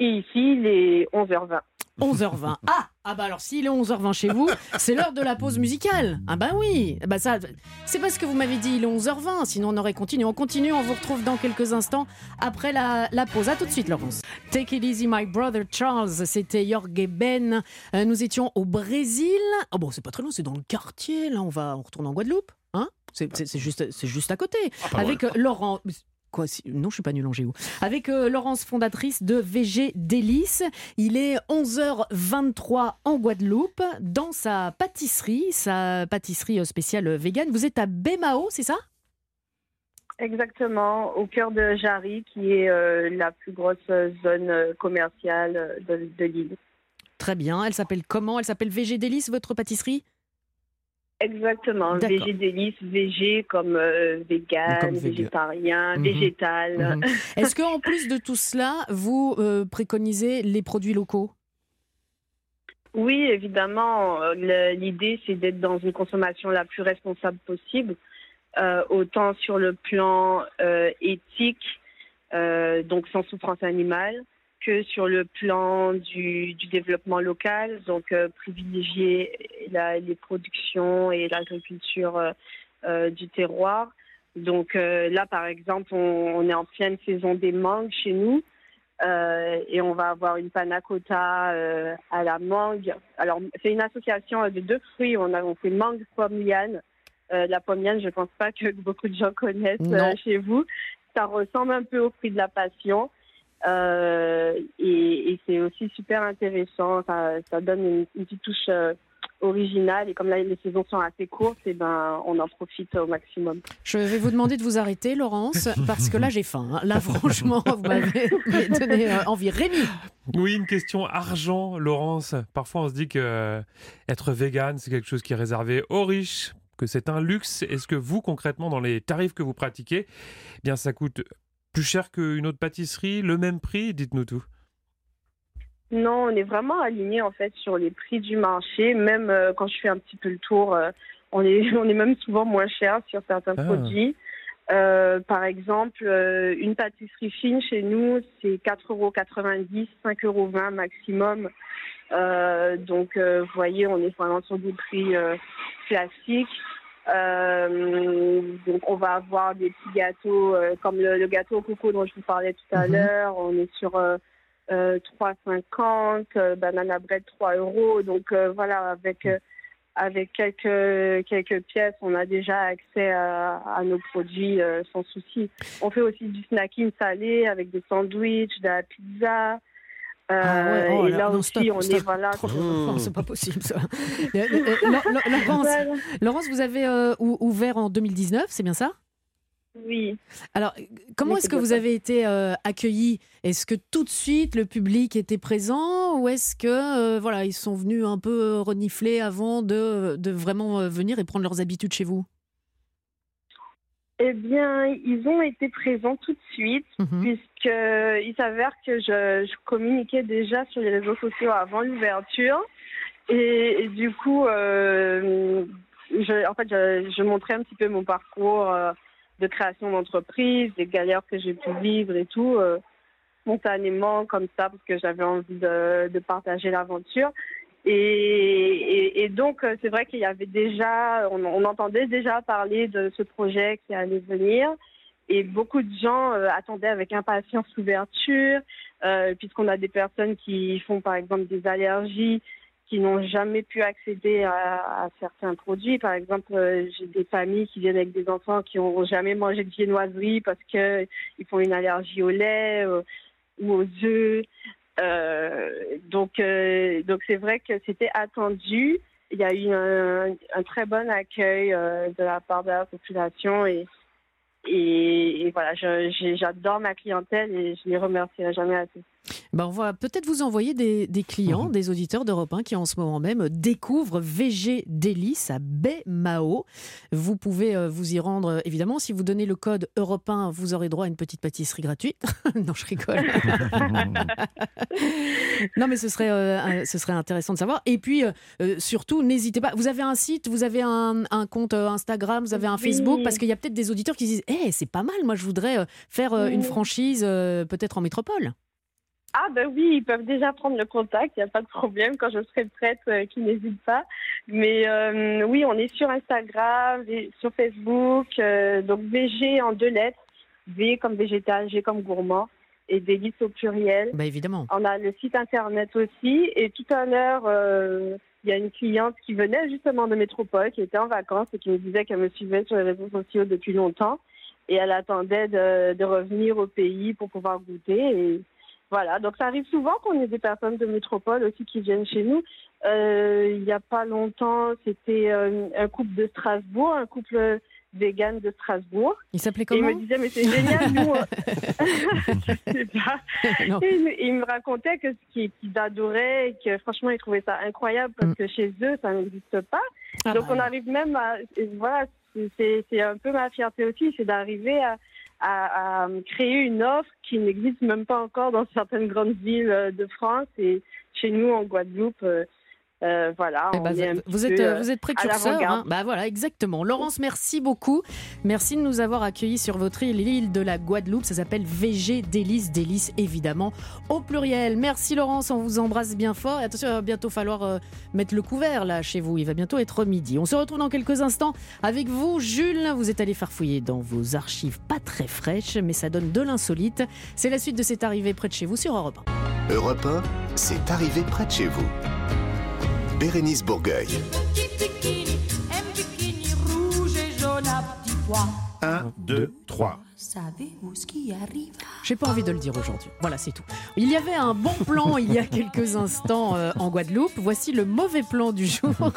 Et ici, il est 11h20. 11h20. Ah, ah bah alors s'il est 11h20 chez vous, c'est l'heure de la pause musicale. Ah bah oui. Bah ça, c'est parce que vous m'avez dit il est 11h20, sinon on aurait continué. On continue, on vous retrouve dans quelques instants après la, la pause. À tout de suite, Laurence. Take it easy, my brother Charles. C'était Jorge Ben. Euh, nous étions au Brésil. Oh bon, c'est pas très loin, c'est dans le quartier. Là, on va, on retourne en Guadeloupe. Hein c'est, c'est- c'est juste, c'est juste à côté. pas Avec loin. euh, Laurent. Quoi, si- non, je suis pas nulle en géo. Avec euh, Laurence, fondatrice de VG Délices. Il est 11h23 en Guadeloupe, dans sa pâtisserie, sa pâtisserie euh, spéciale euh, vegan. Vous êtes à Bémao, c'est ça? Exactement, au cœur de Jarry, qui est euh, la plus grosse zone commerciale de, de l'île. Très bien. Elle s'appelle comment? Elle s'appelle VG Délices, votre pâtisserie? Exactement. VG délices, VG comme euh, vegan, Comme végétarien, Mhm. végétal. Mhm. Est-ce qu'en plus de tout cela, vous euh, préconisez les produits locaux? Oui, évidemment, euh, l'idée c'est d'être dans une consommation la plus responsable possible, euh, autant sur le plan éthique, donc sans souffrance animale, que sur le plan du, du développement local, donc euh, privilégier la- les productions et l'agriculture euh, euh, du terroir. Donc là, par exemple, on, on est en pleine saison des mangues chez nous. Et on va avoir une panna cotta euh, à la mangue. Alors, c'est une association de deux fruits. On, a, on fait mangue pomme liane. La pomme liane, je ne pense pas que beaucoup de gens connaissent chez vous. Ça ressemble un peu au fruit de la passion. Euh, et et c'est aussi super intéressant. Ça, ça donne une, une petite touche euh, originale. Et comme là, les saisons sont assez courtes, et ben, on en profite au maximum. Je vais vous demander de vous arrêter, Laurence, parce que là j'ai faim. hein. Là, franchement, vous m'avez donné euh, envie. Rémi Oui, une question argent, Laurence. Parfois, on se dit que euh, être vegan, c'est quelque chose qui est réservé aux riches, que c'est un luxe. Est-ce que vous, concrètement, dans les tarifs que vous pratiquez, eh bien, ça coûte plus cher qu'une autre pâtisserie, le même prix Dites-nous tout. Non, on est vraiment aligné en fait sur les prix du marché. Même euh, quand je fais un petit peu le tour, euh, on est on est même souvent moins cher sur certains Ah. produits. Euh, par exemple, une pâtisserie fine chez nous, c'est 4,90 euros, 5,20 euros maximum. Donc, vous voyez, on est vraiment sur des prix classiques. Euh, donc, on va avoir des petits gâteaux euh, comme le, le gâteau au coco dont je vous parlais tout à Mhm. l'heure. On est sur euh, euh, 3,50, euh, banana bread 3 euros. Donc voilà, avec euh, avec quelques quelques pièces, on a déjà accès à, à nos produits sans souci. On fait aussi du snacking salé avec des sandwichs, de la pizza. Euh, Ah ouais, oh et là, là non, aussi, stop, on stop. est voilà. Non, c'est pas possible ça. Euh, euh, euh, Laure- Laure- Laurence. Laurence, vous avez euh, ou- ouvert en 2019, c'est bien ça? Oui. Alors, euh, comment est-ce que vous ça. avez été euh, accueillis? Est-ce que tout de suite le public était présent ou est-ce que euh, voilà ils sont venus un peu euh, renifler avant de, de vraiment euh, venir et prendre leurs habitudes chez vous? Eh bien, ils ont été présents tout de suite, Mhm. puisqu'il s'avère que je, je communiquais déjà sur les réseaux sociaux avant l'ouverture. Et, et du coup, euh, je, en fait, je, je montrais un petit peu mon parcours euh, de création d'entreprise, des galères que j'ai pu vivre et tout, euh, spontanément comme ça, parce que j'avais envie de, de partager l'aventure. Et, donc, euh, c'est vrai qu'il y avait déjà, on, entendait déjà parler de ce projet qui allait venir. Et beaucoup de gens euh, attendaient avec impatience l'ouverture, euh, puisqu'on a des personnes qui font par exemple des allergies, qui n'ont jamais pu accéder à, certains produits. Par exemple, j'ai des familles qui viennent avec des enfants qui n'ont jamais mangé de viennoiserie parce qu'ils font une allergie au lait ou aux œufs. Euh, donc, euh, donc c'est vrai que c'était attendu. Il y a eu un, un très bon accueil euh, de la part de la population et, et, voilà, j'adore ma clientèle et je les remercierai jamais assez. Ben, on va peut-être vous envoyer des, des clients, des auditeurs d'Europe 1 qui en ce moment même découvrent VG Délice à Baie-Mao. Vous pouvez euh, vous y rendre, euh, évidemment. Si vous donnez le code Europe 1, vous aurez droit à une petite pâtisserie gratuite. non, je rigole. non, mais ce serait, euh, ce serait intéressant de savoir. Et puis, euh, surtout, n'hésitez pas. Vous avez un site, vous avez un, un compte Instagram, vous avez un Oui. Facebook, parce qu'il y a peut-être des auditeurs qui disent Eh, c'est pas mal, moi je voudrais faire une franchise peut-être en métropole. Ah ben oui, ils peuvent déjà prendre le contact, il n'y a pas de problème. Quand je serai prête, euh, qu'ils n'hésitent pas. Mais euh, oui, on est sur Instagram, sur Facebook, euh, donc VG en deux lettres, V comme végétal, G comme gourmand, et délices au pluriel. Bah évidemment. On a le site internet aussi, et tout à l'heure, euh, il y a une cliente qui venait justement de Métropole, qui était en vacances et qui me disait qu'elle me suivait sur les réseaux sociaux depuis longtemps, et elle attendait de, de revenir au pays pour pouvoir goûter. Et voilà, donc ça arrive souvent qu'on ait des personnes de métropole aussi qui viennent chez nous. Euh, il n'y a pas longtemps, c'était euh, un couple de Strasbourg, un couple vegan de Strasbourg. Il s'appelait Et il comment? me disait, mais c'est génial, nous. euh, je sais pas. Non. Et il, me racontait que ce qu'ils adoraient et que franchement, ils trouvaient ça incroyable parce que chez eux, ça n'existe pas. Ah Donc bah. on arrive même à. Voilà, c'est un peu ma fierté aussi, c'est d'arriver à, à, à créer une offre qui n'existe même pas encore dans certaines grandes villes euh, de France et chez nous en Guadeloupe. Euh, euh, voilà, Eh on ben, est vous, êtes, euh, vous êtes précurseur. hein. Bah voilà, exactement. Laurence, merci beaucoup. Merci de nous avoir accueillis sur votre île, l'île de la Guadeloupe. Ça s'appelle VG Délice, Délice évidemment au pluriel. Merci Laurence, on vous embrasse bien fort. Et attention, il va bientôt falloir euh, mettre le couvert là chez vous. Il va bientôt être midi. On se retrouve dans quelques instants avec vous, Jules. Vous êtes allé farfouiller dans vos archives pas très fraîches, mais ça donne de l'insolite. C'est la suite de cette arrivée près de chez vous sur Europe 1. Europe 1, c'est arrivé près de chez vous. Bérénice Bourgueil. Un bikini rouge et jaune à petits pois. 1, 2, 3. Savez-vous ce qui arrive J'ai pas envie de le dire aujourd'hui. Voilà, c'est tout. Il y avait un bon plan il y a quelques instants euh, en Guadeloupe. Voici le mauvais plan du jour.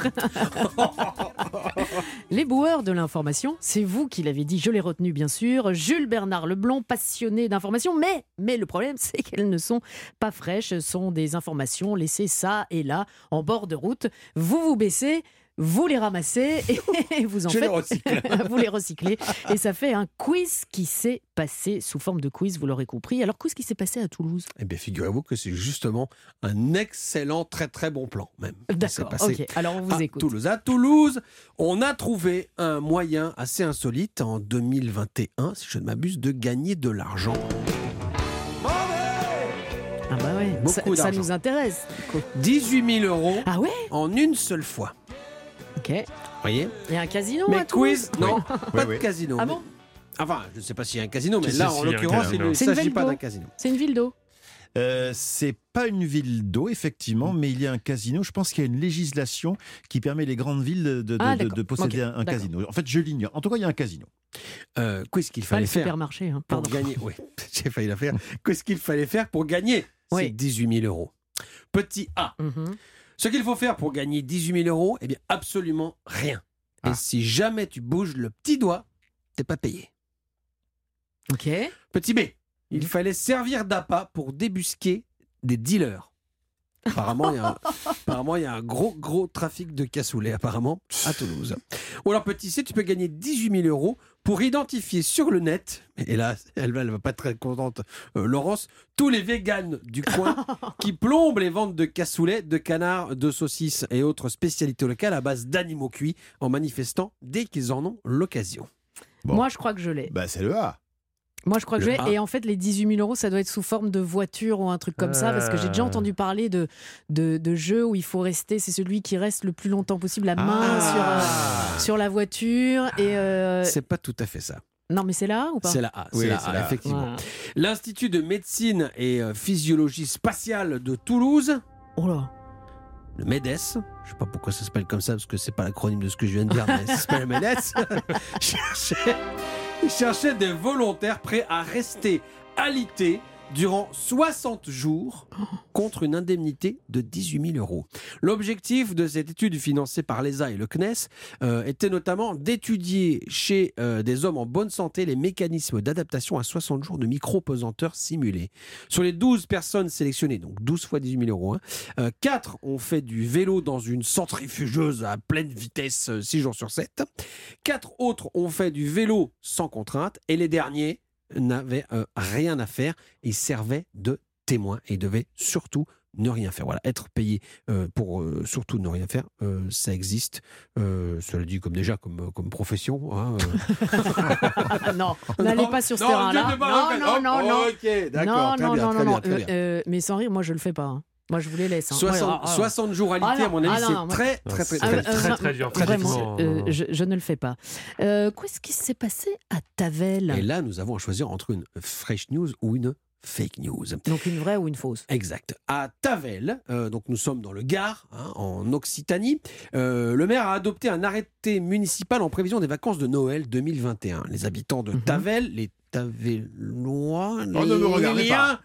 Les boueurs de l'information, c'est vous qui l'avez dit, je l'ai retenu bien sûr. Jules Bernard Leblond, passionné d'informations, mais, mais le problème c'est qu'elles ne sont pas fraîches, ce sont des informations laissées ça et là en bord de route. Vous vous baissez. Vous les ramassez et vous en Je les faites. recycle. vous les recyclez. Et ça fait un quiz qui s'est passé sous forme de quiz, vous l'aurez compris. Alors, qu'est-ce qui s'est passé à Toulouse? Eh bien, figurez-vous que c'est justement un excellent, très très bon plan même. D'accord, ok. Alors, on vous à écoute. Toulouse. À Toulouse, on a trouvé un moyen assez insolite en 2021, si je ne m'abuse, de gagner de l'argent. Ah bah ouais, Beaucoup ça, ça nous intéresse. 18 000 euros Ah ouais? en une seule fois. Ok. Vous voyez Il y a un casino Mais à Toulouse quiz, non, pas de oui. casino. Ah mais- bon Enfin, je ne sais pas s'il y a un casino, mais Si, là, si, en si, il y a un l'occurrence, il casino. ne C'est une s'agit ville pas d'eau. d'un casino. C'est une ville d'eau. Euh, c'est pas une ville d'eau, effectivement, mais il y a un casino. Je pense qu'il y a une législation qui permet les grandes villes de, de- Ah, de- d'accord. de posséder Ok, un, un d'accord. casino. En fait, je l'ignore. En tout cas, il y a un casino. Euh, Qu'est-ce qu'il Pas fallait le faire supermarché. hein, pour Pardon. gagner Oui, j'ai failli la faire. Qu'est-ce qu'il fallait faire pour gagner Oui. ces 18 000 euros? Petit A. Mhm. Ce qu'il faut faire pour gagner 18 000 euros, eh bien, absolument rien. Ah. Et si jamais tu bouges le petit doigt, t'es pas payé. Ok. Petit B. Il fallait servir d'appât pour débusquer des dealers. Apparemment, il y a un, apparemment, il y a un gros, gros trafic de cassoulets, apparemment, à Toulouse. Ou alors, petit C, tu peux gagner 18 000 euros pour identifier sur le net, et là, elle va, elle va pas être très contente, euh, Laurence, tous les véganes du coin qui plombent les ventes de cassoulet, de canards, de saucisses et autres spécialités locales à base d'animaux cuits en manifestant dès qu'ils en ont l'occasion. Moi, je crois que je l'ai. Bah, c'est le A. Moi, je crois que je l'ai. A. Et en fait, les 18 000 euros, ça doit être sous forme de voiture ou un truc comme ça, parce que j'ai déjà Ah. entendu parler de, de, de jeux où il faut rester, c'est celui qui reste le plus longtemps possible la main Ah. sur, euh, sur la voiture. Et euh, C'est pas tout à fait ça. Non, mais c'est là ou pas? C'est la A, Oui, c'est la la A. effectivement. Voilà. L'Institut de médecine et euh, physiologie spatiale de Toulouse, Oh là. le MEDES, je sais pas pourquoi ça s'appelle comme ça, parce que c'est pas l'acronyme de ce que je viens de dire, mais ça s'appelle le MEDES, cherchait, il cherchait des volontaires prêts à rester alités durant 60 jours contre une indemnité de 18 000 euros. L'objectif de cette étude financée par l'ESA et le CNES euh, était notamment d'étudier chez euh, des hommes en bonne santé les mécanismes d'adaptation à 60 jours de micro-pesanteur simulés. Sur les 12 personnes sélectionnées, donc 12 fois 18 000 euros, hein, euh, 4 ont fait du vélo dans une centrifugeuse à pleine vitesse 6 jours sur 7. 4 autres ont fait du vélo sans contrainte. Et les derniers n'avaient euh, rien à faire et servaient de témoins et devaient surtout ne rien faire. Voilà, être payé euh, pour euh, surtout ne rien faire, euh, ça existe. Cela dit comme déjà comme, comme profession. hein, non, n'allez pas sur ce terrain-là. Non, non, non, non. Ok, d'accord, Non, non, mais sans rire, moi, je le fais pas. hein. Moi, je vous les laisse. hein. 60, Ouais, ah, ah. 60 jours alité, Ah non, à mon avis, ah c'est très, très, très, très, Ah, très, euh, très, dur. Vraiment, euh, je, je ne le fais pas. Euh, Qu'est-ce qui s'est passé à Tavel? Et là, nous avons à choisir entre une fresh news ou une fake news. Donc une vraie ou une fausse? Exact. À Tavel, euh, donc nous sommes dans le Gard, hein, en Occitanie, euh, le maire a adopté un arrêté municipal en prévision des vacances de Noël 2021. Les habitants de Tavel, les Tavellois, Oh, ne me regardez les pas.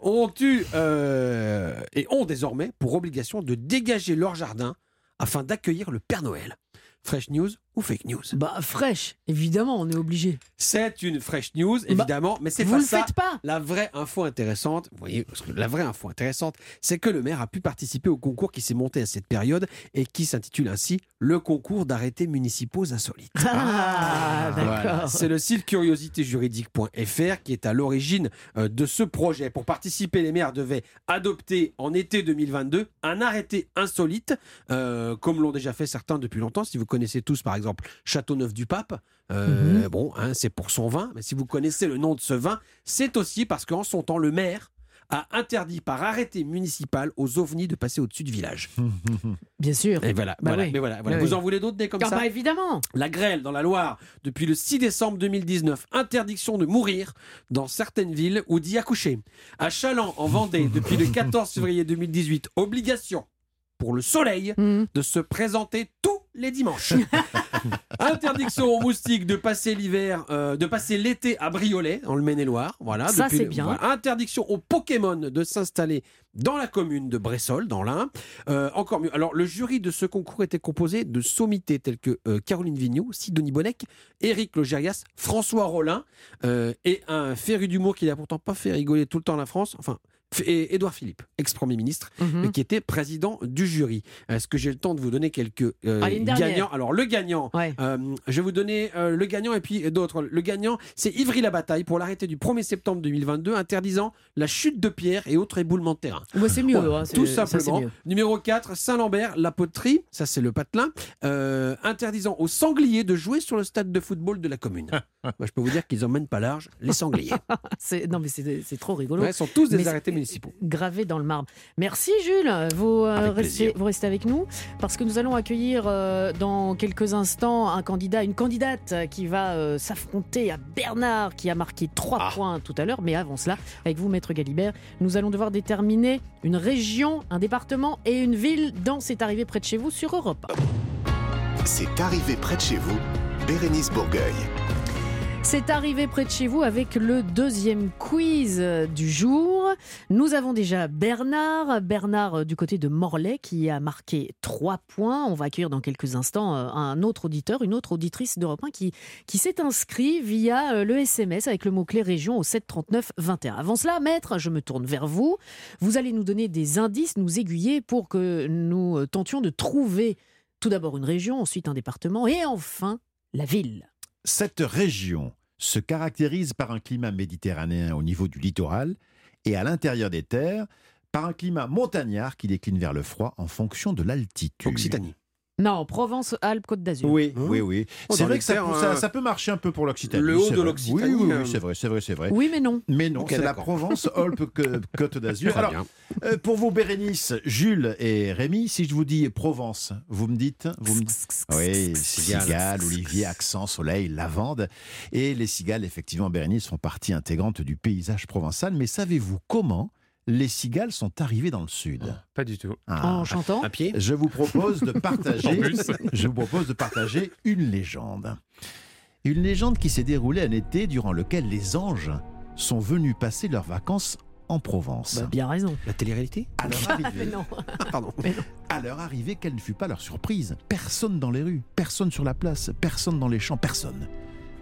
Ont eu euh, et ont désormais pour obligation de dégager leur jardin afin d'accueillir le Père Noël. Fresh news ou fake news? Bah fraîche, évidemment, on est obligé. C'est une fresh news, évidemment, mais c'est vous pas le ça. faites pas. La vraie info intéressante, vous voyez, la vraie info intéressante, c'est que le maire a pu participer au concours qui s'est monté à cette période et qui s'intitule ainsi le concours d'arrêtés municipaux insolites. Ah, d'accord. C'est le site curiositéjuridique.fr qui est à l'origine euh, de ce projet. Pour participer, les maires devaient adopter en été 2022 un arrêté insolite, euh, comme l'ont déjà fait certains depuis longtemps. Si vous connaissez tous, par exemple, Châteauneuf-du-Pape, euh, Mhm. bon, hein, c'est pour son vin, mais si vous connaissez le nom de ce vin, c'est aussi parce qu'en son temps, le maire a interdit par arrêté municipal aux ovnis de passer au-dessus du village. Bien sûr. Et voilà, Bah voilà, oui. mais voilà, voilà. Oui, Vous en voulez d'autres des comme Ah ça bah évidemment. la grêle dans la Loire depuis le 6 décembre 2019. Interdiction de mourir dans certaines villes ou d'y accoucher. À Chaland, en Vendée, depuis le 14 février 2018. Obligation pour le soleil de se présenter tous les dimanches. Interdiction aux moustiques de passer l'hiver, euh, de passer l'été à Briolet, en le Maine-et-Loire. Voilà. Ça, c'est bien. voilà. Interdiction aux Pokémon de s'installer dans la commune de Bressol, dans l'Ain. Euh, encore mieux. Alors, le jury de ce concours était composé de sommités telles que euh, Caroline Vigneault, Sidonie Bonnec, Éric Logérias, François Rollin euh, et un féru d'humour qui n'a pourtant pas fait rigoler tout le temps la France. Enfin. Et Édouard Philippe, ex-premier ministre, euh, qui était président du jury. Est-ce que j'ai le temps de vous donner quelques euh, dernière. gagnants? Alors, le gagnant, euh, je vais vous donner euh, le gagnant et puis d'autres. Le gagnant, c'est Ivry La Bataille pour l'arrêté du 1er septembre 2022 interdisant la chute de pierre et autres éboulements de terrain. Bah, c'est mieux, hein, tout ça, simplement. mieux. Numéro 4, Saint-Lambert, la poterie, ça c'est le patelin, interdisant aux sangliers de jouer sur le stade de football de la commune. Moi, je peux vous dire qu'ils emmènent pas large les sangliers. Non, mais c'est trop rigolo. Ouais, ils sont tous des Mais arrêtés municipaux. Gravé dans le marbre. Merci Jules. Vous, euh, restez, vous restez avec nous parce que nous allons accueillir euh, dans quelques instants un candidat, une candidate qui va euh, s'affronter à Bernard qui a marqué trois Ah. points tout à l'heure. Mais avant cela, avec vous, Maître Galibert, nous allons devoir déterminer une région, un département et une ville dans C'est arrivé près de chez vous sur Europe. C'est arrivé près de chez vous, Bérénice Bourgueil. C'est arrivé près de chez vous avec le deuxième quiz du jour. Nous avons déjà Bernard, Bernard euh, du côté de Morlaix qui a marqué 3 points. On va accueillir dans quelques instants euh, un autre auditeur, une autre auditrice d'Europe 1 qui, qui s'est inscrit via euh, le SMS avec le mot-clé région au 739 21. Avant cela, maître, je me tourne vers vous. Vous allez nous donner des indices, nous aiguiller pour que nous tentions de trouver tout d'abord une région, ensuite un département et enfin la ville. Cette région se caractérise par un climat méditerranéen au niveau du littoral et à l'intérieur des terres par un climat montagnard qui décline vers le froid en fonction de l'altitude. Occitanie. Non, Provence, Alpes, Côte d'Azur. Oui, oui, oui. Oh, c'est vrai que ça, terres, ça- euh, ça peut marcher un peu pour l'Occitanie. le haut de l'Occitanie, Oui, oui, euh, oui, c'est vrai, c'est vrai, c'est vrai. Oui, mais non. Mais non, c'est la d'accord. Provence, Alpes, que- Côte d'Azur. Alors, euh, pour vous, Bérénice, Jules et Rémi, si je vous dis Provence, vous me dites vous me dites- Oui, Cigale. cigale, olivier, accent, soleil, lavande. Et les cigales, effectivement, Bérénice, font partie intégrante du paysage provençal. Mais savez-vous comment les cigales sont arrivées dans le sud Pas du tout. Ah. En chantant À pied? Je vous propose de partager, je vous propose de partager une légende. Une légende qui s'est déroulée un été durant lequel les anges sont venus passer leurs vacances en Provence. Bah, bien raison. La télé-réalité? À leur Mais arrivée, non. Pardon. à leur arrivée, quelle ne fut pas leur surprise? Personne dans les rues, personne sur la place, personne dans les champs, personne.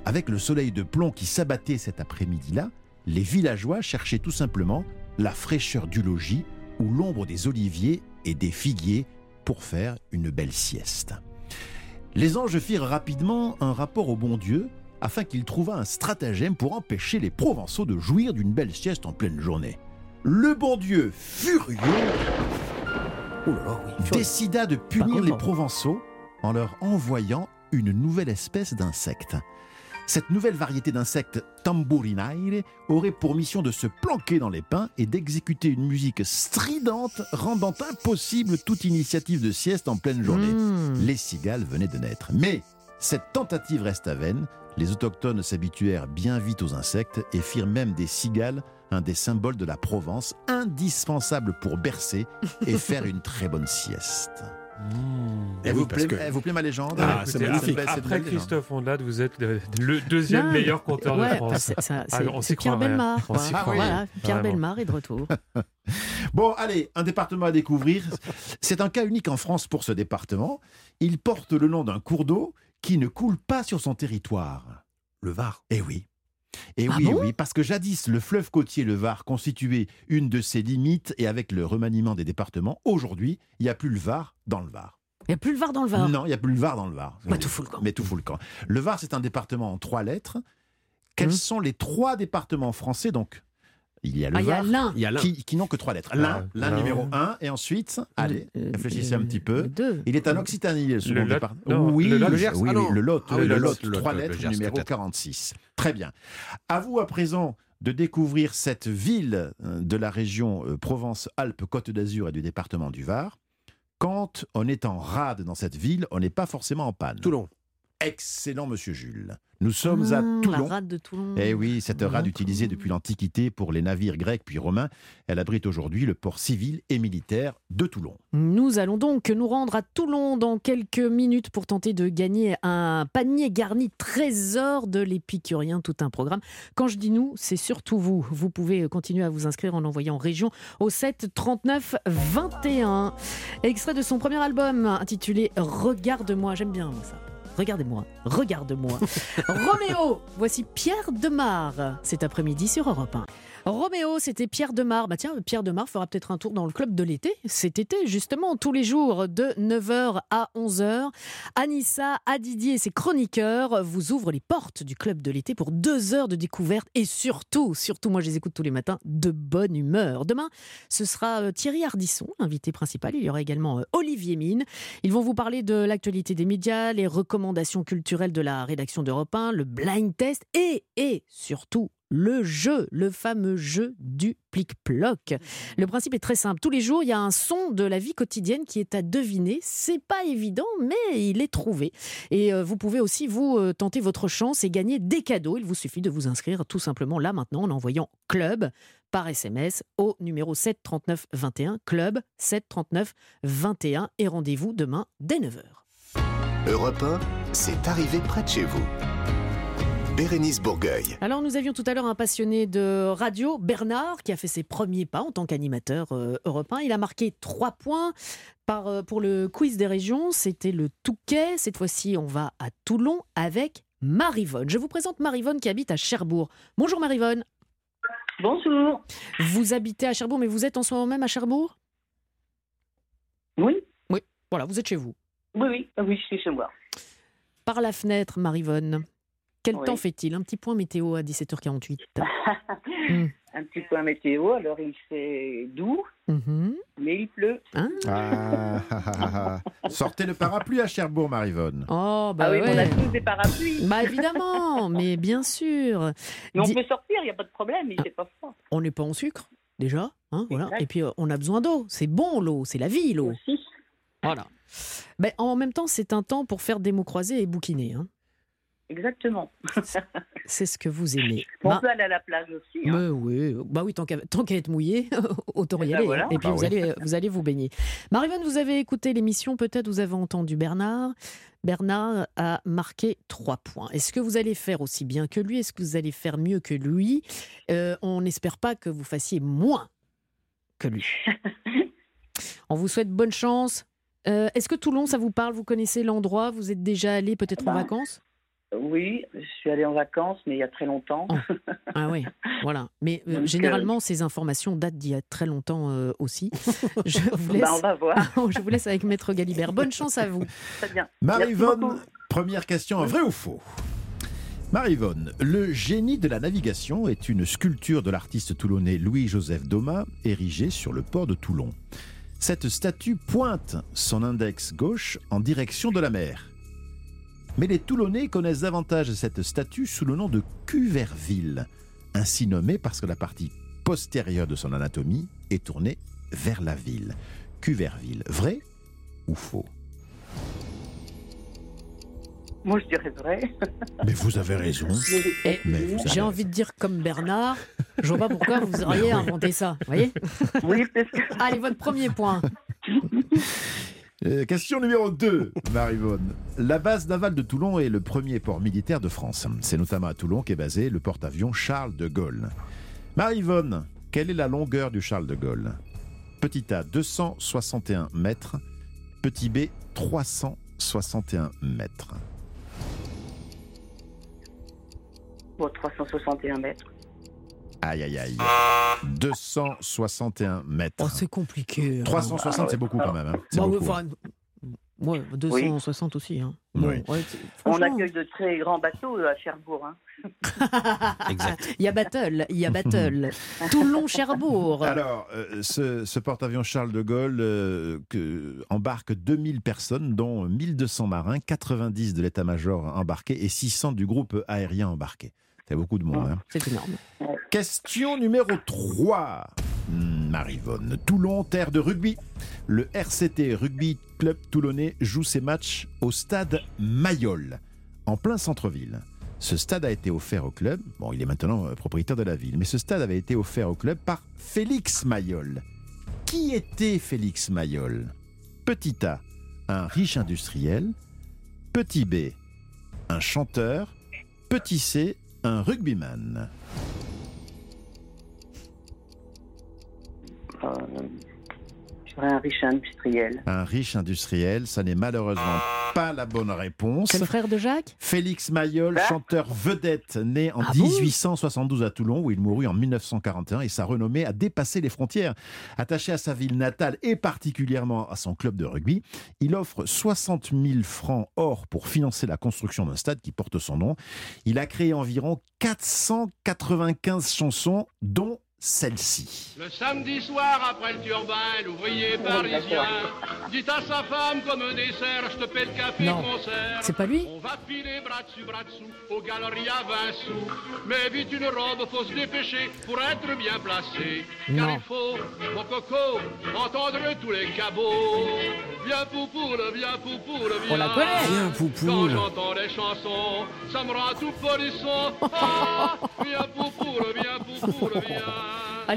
Avec le soleil de plomb qui s'abattait cet après-midi-là, les villageois cherchaient tout simplement la fraîcheur du logis ou l'ombre des oliviers et des figuiers pour faire une belle sieste. Les anges firent rapidement un rapport au bon Dieu afin qu'il trouvât un stratagème pour empêcher les Provençaux de jouir d'une belle sieste en pleine journée. Le bon Dieu, furieux, Oh là là, oui. décida de punir les content. Provençaux en leur envoyant une nouvelle espèce d'insecte. Cette nouvelle variété d'insectes tambourinaire aurait pour mission de se planquer dans les pins et d'exécuter une musique stridente rendant impossible toute initiative de sieste en pleine journée. Mmh. Les cigales venaient de naître. Mais cette tentative resta vaine. Les autochtones s'habituèrent bien vite aux insectes et firent même des cigales un des symboles de la Provence, indispensable pour bercer et faire une très bonne sieste. Eh Elle, vous plaît, que- elle vous plaît ma légende Ah, c'est magnifique. Après. Christophe Ondelat, vous êtes le, le deuxième Non, meilleur conteur ouais, de France. Ah, on s'y Pierre hein. Belmar. Ah. Voilà, Pierre. Belmar est de retour. Bon, allez, un département à découvrir. C'est un cas unique en France pour ce département. Il porte le nom d'un cours d'eau qui ne coule pas sur son territoire. Le Var. Eh oui. Et Ah oui, bon oui, parce que jadis, le fleuve côtier, le Var, constituait une de ses limites et avec le remaniement des départements, aujourd'hui, il n'y a plus le Var dans le Var. Il n'y a plus le Var dans le Var? Non, il n'y a plus le Var dans le Var. Bah, tout fout le camp. Mais tout fout le camp. Le Var, c'est un département en trois lettres. Quels Hum. sont les trois départements français Donc, il y a le Ah, il y a Var l'un. Il y a l'un. qui, qui n'ont que trois lettres. L'un, l'un l'un. numéro un, et ensuite, allez, Euh, réfléchissez euh, un petit peu. Il est en Occitanie, le second oui, le Lot. oui, Le Gers, oui, ah non. le Lot, Ah le Lot, trois lettres, numéro peut-être. 46. Très bien. À vous à présent de découvrir cette ville euh, de la région euh, Provence-Alpes-Côte d'Azur et du département du Var. Quand on est en rade dans cette ville, on n'est pas forcément en panne. Toulon. Excellent, monsieur Jules. Nous sommes à La Toulon. rade de Toulon. Eh oui, cette rade utilisée depuis l'Antiquité pour les navires grecs puis romains, elle abrite aujourd'hui le port civil et militaire de Toulon. Nous allons donc nous rendre à Toulon dans quelques minutes pour tenter de gagner un panier garni trésor de l'épicurien, tout un programme. Quand je dis nous, c'est surtout vous. Vous pouvez continuer à vous inscrire en envoyant région au 7 39 21. Extrait de son premier album intitulé Regarde-moi, j'aime bien ça. Regardez-moi, regarde-moi. Roméo, voici Pierre Demar cet après-midi sur Europe 1. Roméo, c'était Pierre Demar. Bah tiens, Pierre Demar fera peut-être un tour dans le club de l'été cet été, justement, tous les jours de 9h à 11h. Anissa, Adidi et ses chroniqueurs vous ouvrent les portes du club de l'été pour deux heures de découverte et surtout, surtout, moi je les écoute tous les matins, de bonne humeur. Demain, ce sera euh, Thierry Ardisson, l'invité principal. Il y aura également euh, Olivier Mine. Ils vont vous parler de l'actualité des médias, les recommandations culturelles de la rédaction d'Europe 1, le blind test et, et surtout le jeu, le fameux jeu du plic-ploc. Le principe est très simple. Tous les jours, il y a un son de la vie quotidienne qui est à deviner. C'est pas évident, mais il est trouvé. Et euh, vous pouvez aussi vous euh, tenter votre chance et gagner des cadeaux. Il vous suffit de vous inscrire tout simplement là maintenant en envoyant club par SMS au numéro 7 39 21 club 7 39 21 et rendez-vous demain dès 9h. Europe 1, c'est arrivé près de chez vous. Bérénice Bourgueil. Alors nous avions tout à l'heure un passionné de radio, Bernard, qui a fait ses premiers pas en tant qu'animateur euh, européen. Il a marqué trois points par, euh, pour le quiz des régions. C'était le Touquet. Cette fois-ci, on va à Toulon avec Marivonne. Je vous présente Marivonne qui habite à Cherbourg. Bonjour Marivonne. Bonjour. Vous habitez à Cherbourg, mais vous êtes en ce moment même à Cherbourg? Oui. Oui, voilà, vous êtes chez vous. Oui, oui, oui, je suis chez moi. Par la fenêtre, Marivonne. Quel Oui. temps fait-il? Un petit point météo à 17h48. Un petit point météo, alors il fait doux, Mhm. mais il pleut. Hein Ah, ah. Sortez le parapluie à Cherbourg, Marivonne. Oh, bah ah oui, on a tous des parapluies. Bah évidemment, mais bien sûr. Mais on peut sortir, il n'y a pas de problème, il fait pas froid. On n'est pas en sucre, déjà. hein, voilà. Et puis, euh, on a besoin d'eau. C'est bon, l'eau. C'est la vie, l'eau. Voilà. Ben, en même temps, c'est un temps pour faire des mots croisés et bouquiner. hein. Exactement. C'est ce que vous aimez. On Bah, peut aller à la plage aussi. hein. mais oui, bah oui, tant qu'à être mouillé, autant y Eh ben aller. voilà. hein. Et puis Bah vous, oui. allez, vous allez vous baigner. Marivonne, vous avez écouté l'émission, peut-être vous avez entendu Bernard. Bernard a marqué trois points. Est-ce que vous allez faire aussi bien que lui? Est-ce que vous allez faire mieux que lui? Euh, On n'espère pas que vous fassiez moins que lui. On vous souhaite bonne chance. Euh, Est-ce que Toulon, ça vous parle? Vous connaissez l'endroit? Vous êtes déjà allé peut-être en Bah, vacances? Oui, je suis allée en vacances, mais il y a très longtemps. Ah oui, voilà. Mais euh, Donc, euh, généralement, ces informations datent d'il y a très longtemps euh, aussi. Je vous laisse. Bah, on va voir. Je vous laisse avec Maître Galibert. Bonne chance à vous. Très bien. Beaucoup. première question, vrai ou faux? Marivonne, le génie de la navigation est une sculpture de l'artiste toulonnais Louis-Joseph Domas, érigée sur le port de Toulon. Cette statue pointe son index gauche en direction de la mer. Mais les Toulonnais connaissent davantage cette statue sous le nom de Cuverville, ainsi nommée parce que la partie postérieure de son anatomie est tournée vers la ville. Cuverville, vrai ou faux? Moi, je dirais vrai. Mais vous avez raison. Mais vous J'ai envie de dire comme Bernard, je vois pas pourquoi vous auriez inventé ça. Voyez? Oui, parce que. Allez, votre premier point. Euh, question numéro 2, Marivonne. La base navale de Toulon est le premier port militaire de France. C'est notamment à Toulon qu'est basé le porte-avions Charles de Gaulle. Marivonne, quelle est la longueur du Charles de Gaulle? Petit A, 261 mètres. Petit B, 361 mètres. Bon, 361 mètres. Aïe, aïe, aïe. 261 mètres. Oh, c'est compliqué. hein. 360, c'est beaucoup quand même. hein. C'est Bah, beaucoup, enfin, ouais, 260 aussi. Hein. Oui. ouais, On accueille de très grands bateaux euh, à Cherbourg. Hein. Il y a battle, il y a battle. Toulon-Cherbourg. Alors, euh, ce, ce porte-avions Charles de Gaulle euh, que- embarque 2000 personnes, dont 1200 marins, 90 de l'état-major embarqués et 600 du groupe aérien embarqué. C'est beaucoup de monde. hein. C'est énorme. Question numéro 3. Hmm, Marivonne, Toulon, terre de rugby. Le RCT Rugby Club toulonnais joue ses matchs au stade Mayol, en plein centre-ville. Ce stade a été offert au club, bon, il est maintenant euh, propriétaire de la ville, mais ce stade avait été offert au club par Félix Mayol. Qui était Félix Mayol? Petit A, un riche industriel. Petit B, un chanteur. Petit C, un rugbyman. Un riche industriel. Un riche industriel, ça n'est malheureusement pas la bonne réponse. C'est le frère de Jacques? Félix Mayol, chanteur vedette, né en Ah bon? 1872 à Toulon, où il mourut en 1941, et sa renommée a dépassé les frontières. Attaché à sa ville natale et particulièrement à son club de rugby, il offre 60 000 francs or pour financer la construction d'un stade qui porte son nom. Il a créé environ 495 chansons, dont celle-ci. Le samedi soir, après le turbin, l'ouvrier parisien dit à sa femme comme dessert, je te paie le café Non. concert. C'est pas lui? On va filer bras dessus, bras dessous, aux galeries à 20 sous. Mais vite une robe, faut se dépêcher pour être bien placé. Car Non. il faut, mon coco, entendre tous les cabots. Viens poupoule, viens poupoule, viens. On la connaît. Viens, Quand poupoule. j'entends les chansons, ça me rend tout polisson. Ah, viens poupoule, viens poupoule, viens.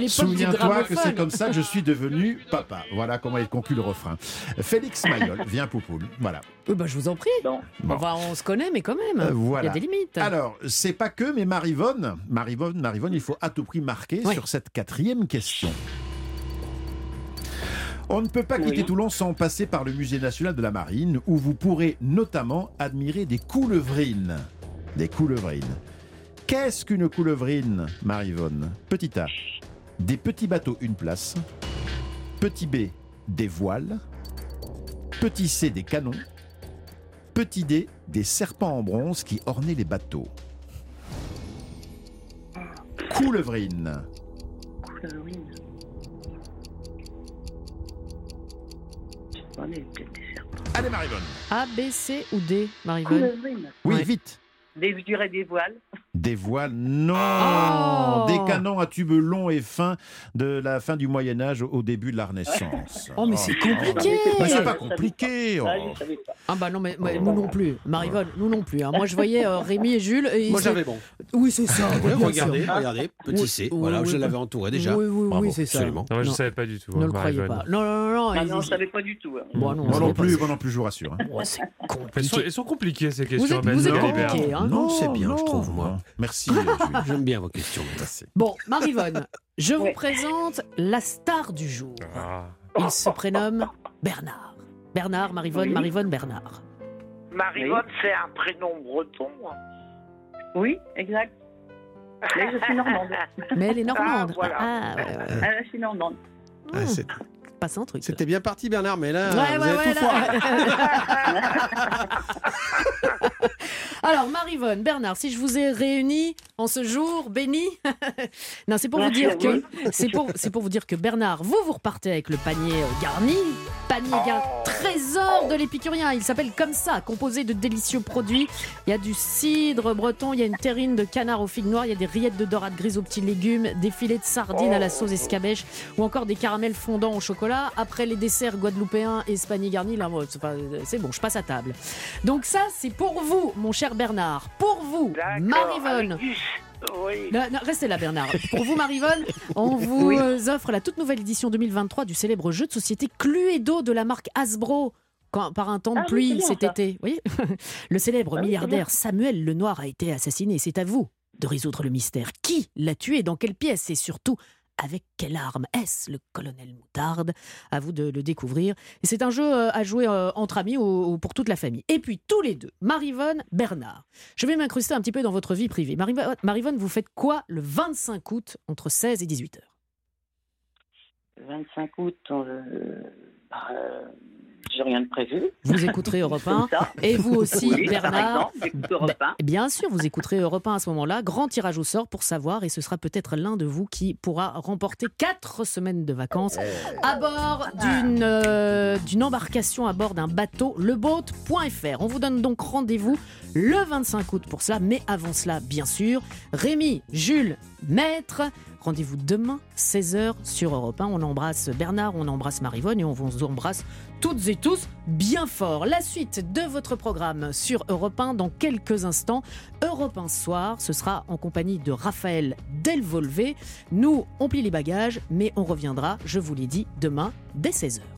Souviens-toi que c'est comme ça que je suis devenu papa. Voilà comment il conclut le refrain. Félix Mayol, viens Poupoule. Voilà. Oui, bah, je vous en prie. Bon. Enfin, on se connaît, mais quand même. Euh, voilà. Il y a des limites. Alors, c'est pas que, mais Marivonne, Marivonne, Marivonne, il faut à tout prix marquer Oui. sur cette quatrième question. On ne peut pas quitter Oui. Toulon sans passer par le Musée national de la marine, où vous pourrez notamment admirer des coulevrines. Des coulevrines. Qu'est-ce qu'une coulevrine, Marivonne? Petit A, des petits bateaux une place. Petit B, des voiles. Petit C, des canons. Petit D, des serpents en bronze qui ornaient les bateaux. Coulevrine. Coulevrine. Je sais pas, mais peut-être des serpents. Allez, Marivonne. A, B, C ou D, Marivonne Coulevrine. Oui, Ouais. vite. Des, je dirais des voiles. Des voiles, non Oh Des canons à tubes longs et fins de la fin du Moyen Âge au début de la Renaissance. Oh, mais c'est compliqué. Mais c'est pas compliqué Ah, oh. Ah bah non, mais, mais nous non plus. Marivonne, nous non plus. hein. Moi, je voyais euh, Rémi et Jules. Et ils Moi j'avais bon. Oui, c'est ça. Regardez, regardez, petit Oui, C. oui, voilà, oui, je l'avais entouré déjà. Oui, oui, Bravo, oui, c'est ça. absolument. Non, moi, je Non. savais pas du tout. Ne hein, le croyez pas. Non, non, non. Ah ils- non, je savais pas du tout. hein. Bon, non, Moi non plus, moi non plus, je vous rassure. hein. Oh, c'est Elles compliqué. sont, elles sont compliquées ces Vous questions. êtes, vous êtes Galibert. compliqué, hein Non, c'est bien, je trouve, non. Merci, euh. J'aime bien vos questions. Merci. Bon, Marivonne, je vous présente la star du jour. Ah. Il se prénomme Bernard. Bernard, Marivonne, Oui. Marivonne, Bernard. Marivonne, c'est un prénom breton. Oui, exact. Mais je suis normande. Mais elle est normande. Ah, voilà. Ah, ouais, ouais, ouais. Ah, je suis normande. Ah, c'est- Passe un truc. C'était bien parti, Bernard, mais là, Ouais, vous ouais, avez ouais, tout foiré. Alors, Marivonne, Bernard, si je vous ai réunis en ce jour béni, non, c'est pour vous dire que c'est pour c'est pour vous dire que Bernard, vous vous repartez avec le panier euh, garni, panier garni, trésor de l'épicurien. Il s'appelle comme ça, composé de délicieux produits. Il y a du cidre breton, il y a une terrine de canard aux figues noires, il y a des rillettes de dorade grise aux petits légumes, des filets de sardines à la sauce escabèche ou encore des caramels fondants au chocolat. Après les desserts guadeloupéens et panier garni, là, c'est bon, je passe à table. Donc ça, c'est pour vous, mon cher Bernard. Pour vous, Marivonne. Oui. Non, restez là, Bernard. Pour vous, Marivonne, on vous Oui. euh, offre la toute nouvelle édition 2023 du célèbre jeu de société Cluedo de la marque Hasbro. Quand, par un temps de Ah pluie bien, cet ça. été. Oui. Le célèbre Ah milliardaire Samuel Lenoir a été assassiné. C'est à vous de résoudre le mystère. Qui l'a tué? Dans quelle pièce? Et surtout, avec quelle arme Est-ce le colonel Moutarde? À vous de le découvrir. C'est un jeu euh, à jouer euh, entre amis ou, ou pour toute la famille. Et puis, tous les deux, Marivonne, Bernard. Je vais m'incruster un petit peu dans votre vie privée. Marivonne, vous faites quoi le 25 août entre 16 et 18 heures? 25 août, euh, bah, j'ai rien de prévu. Vous écouterez Europe 1. Comme ça. Et vous aussi, Oui, Bernard. exemple, Ben, Bien sûr, vous écouterez Europe 1 à ce moment-là. Grand tirage au sort pour savoir, et ce sera peut-être l'un de vous qui pourra remporter quatre semaines de vacances à bord d'une euh, d'une embarcation à bord d'un bateau, leboat.fr. On vous donne donc rendez-vous le 25 août pour cela, mais avant cela, bien sûr, Rémi, Jules, Maître. Rendez-vous demain, 16h sur Europe 1. On embrasse Bernard, on embrasse Marivonne et on vous embrasse toutes et tous bien fort. La suite de votre programme sur Europe 1 dans quelques instants. Europe 1 soir, ce sera en compagnie de Raphaël Delvolvé. Nous, on plie les bagages, mais on reviendra, je vous l'ai dit, demain dès 16h.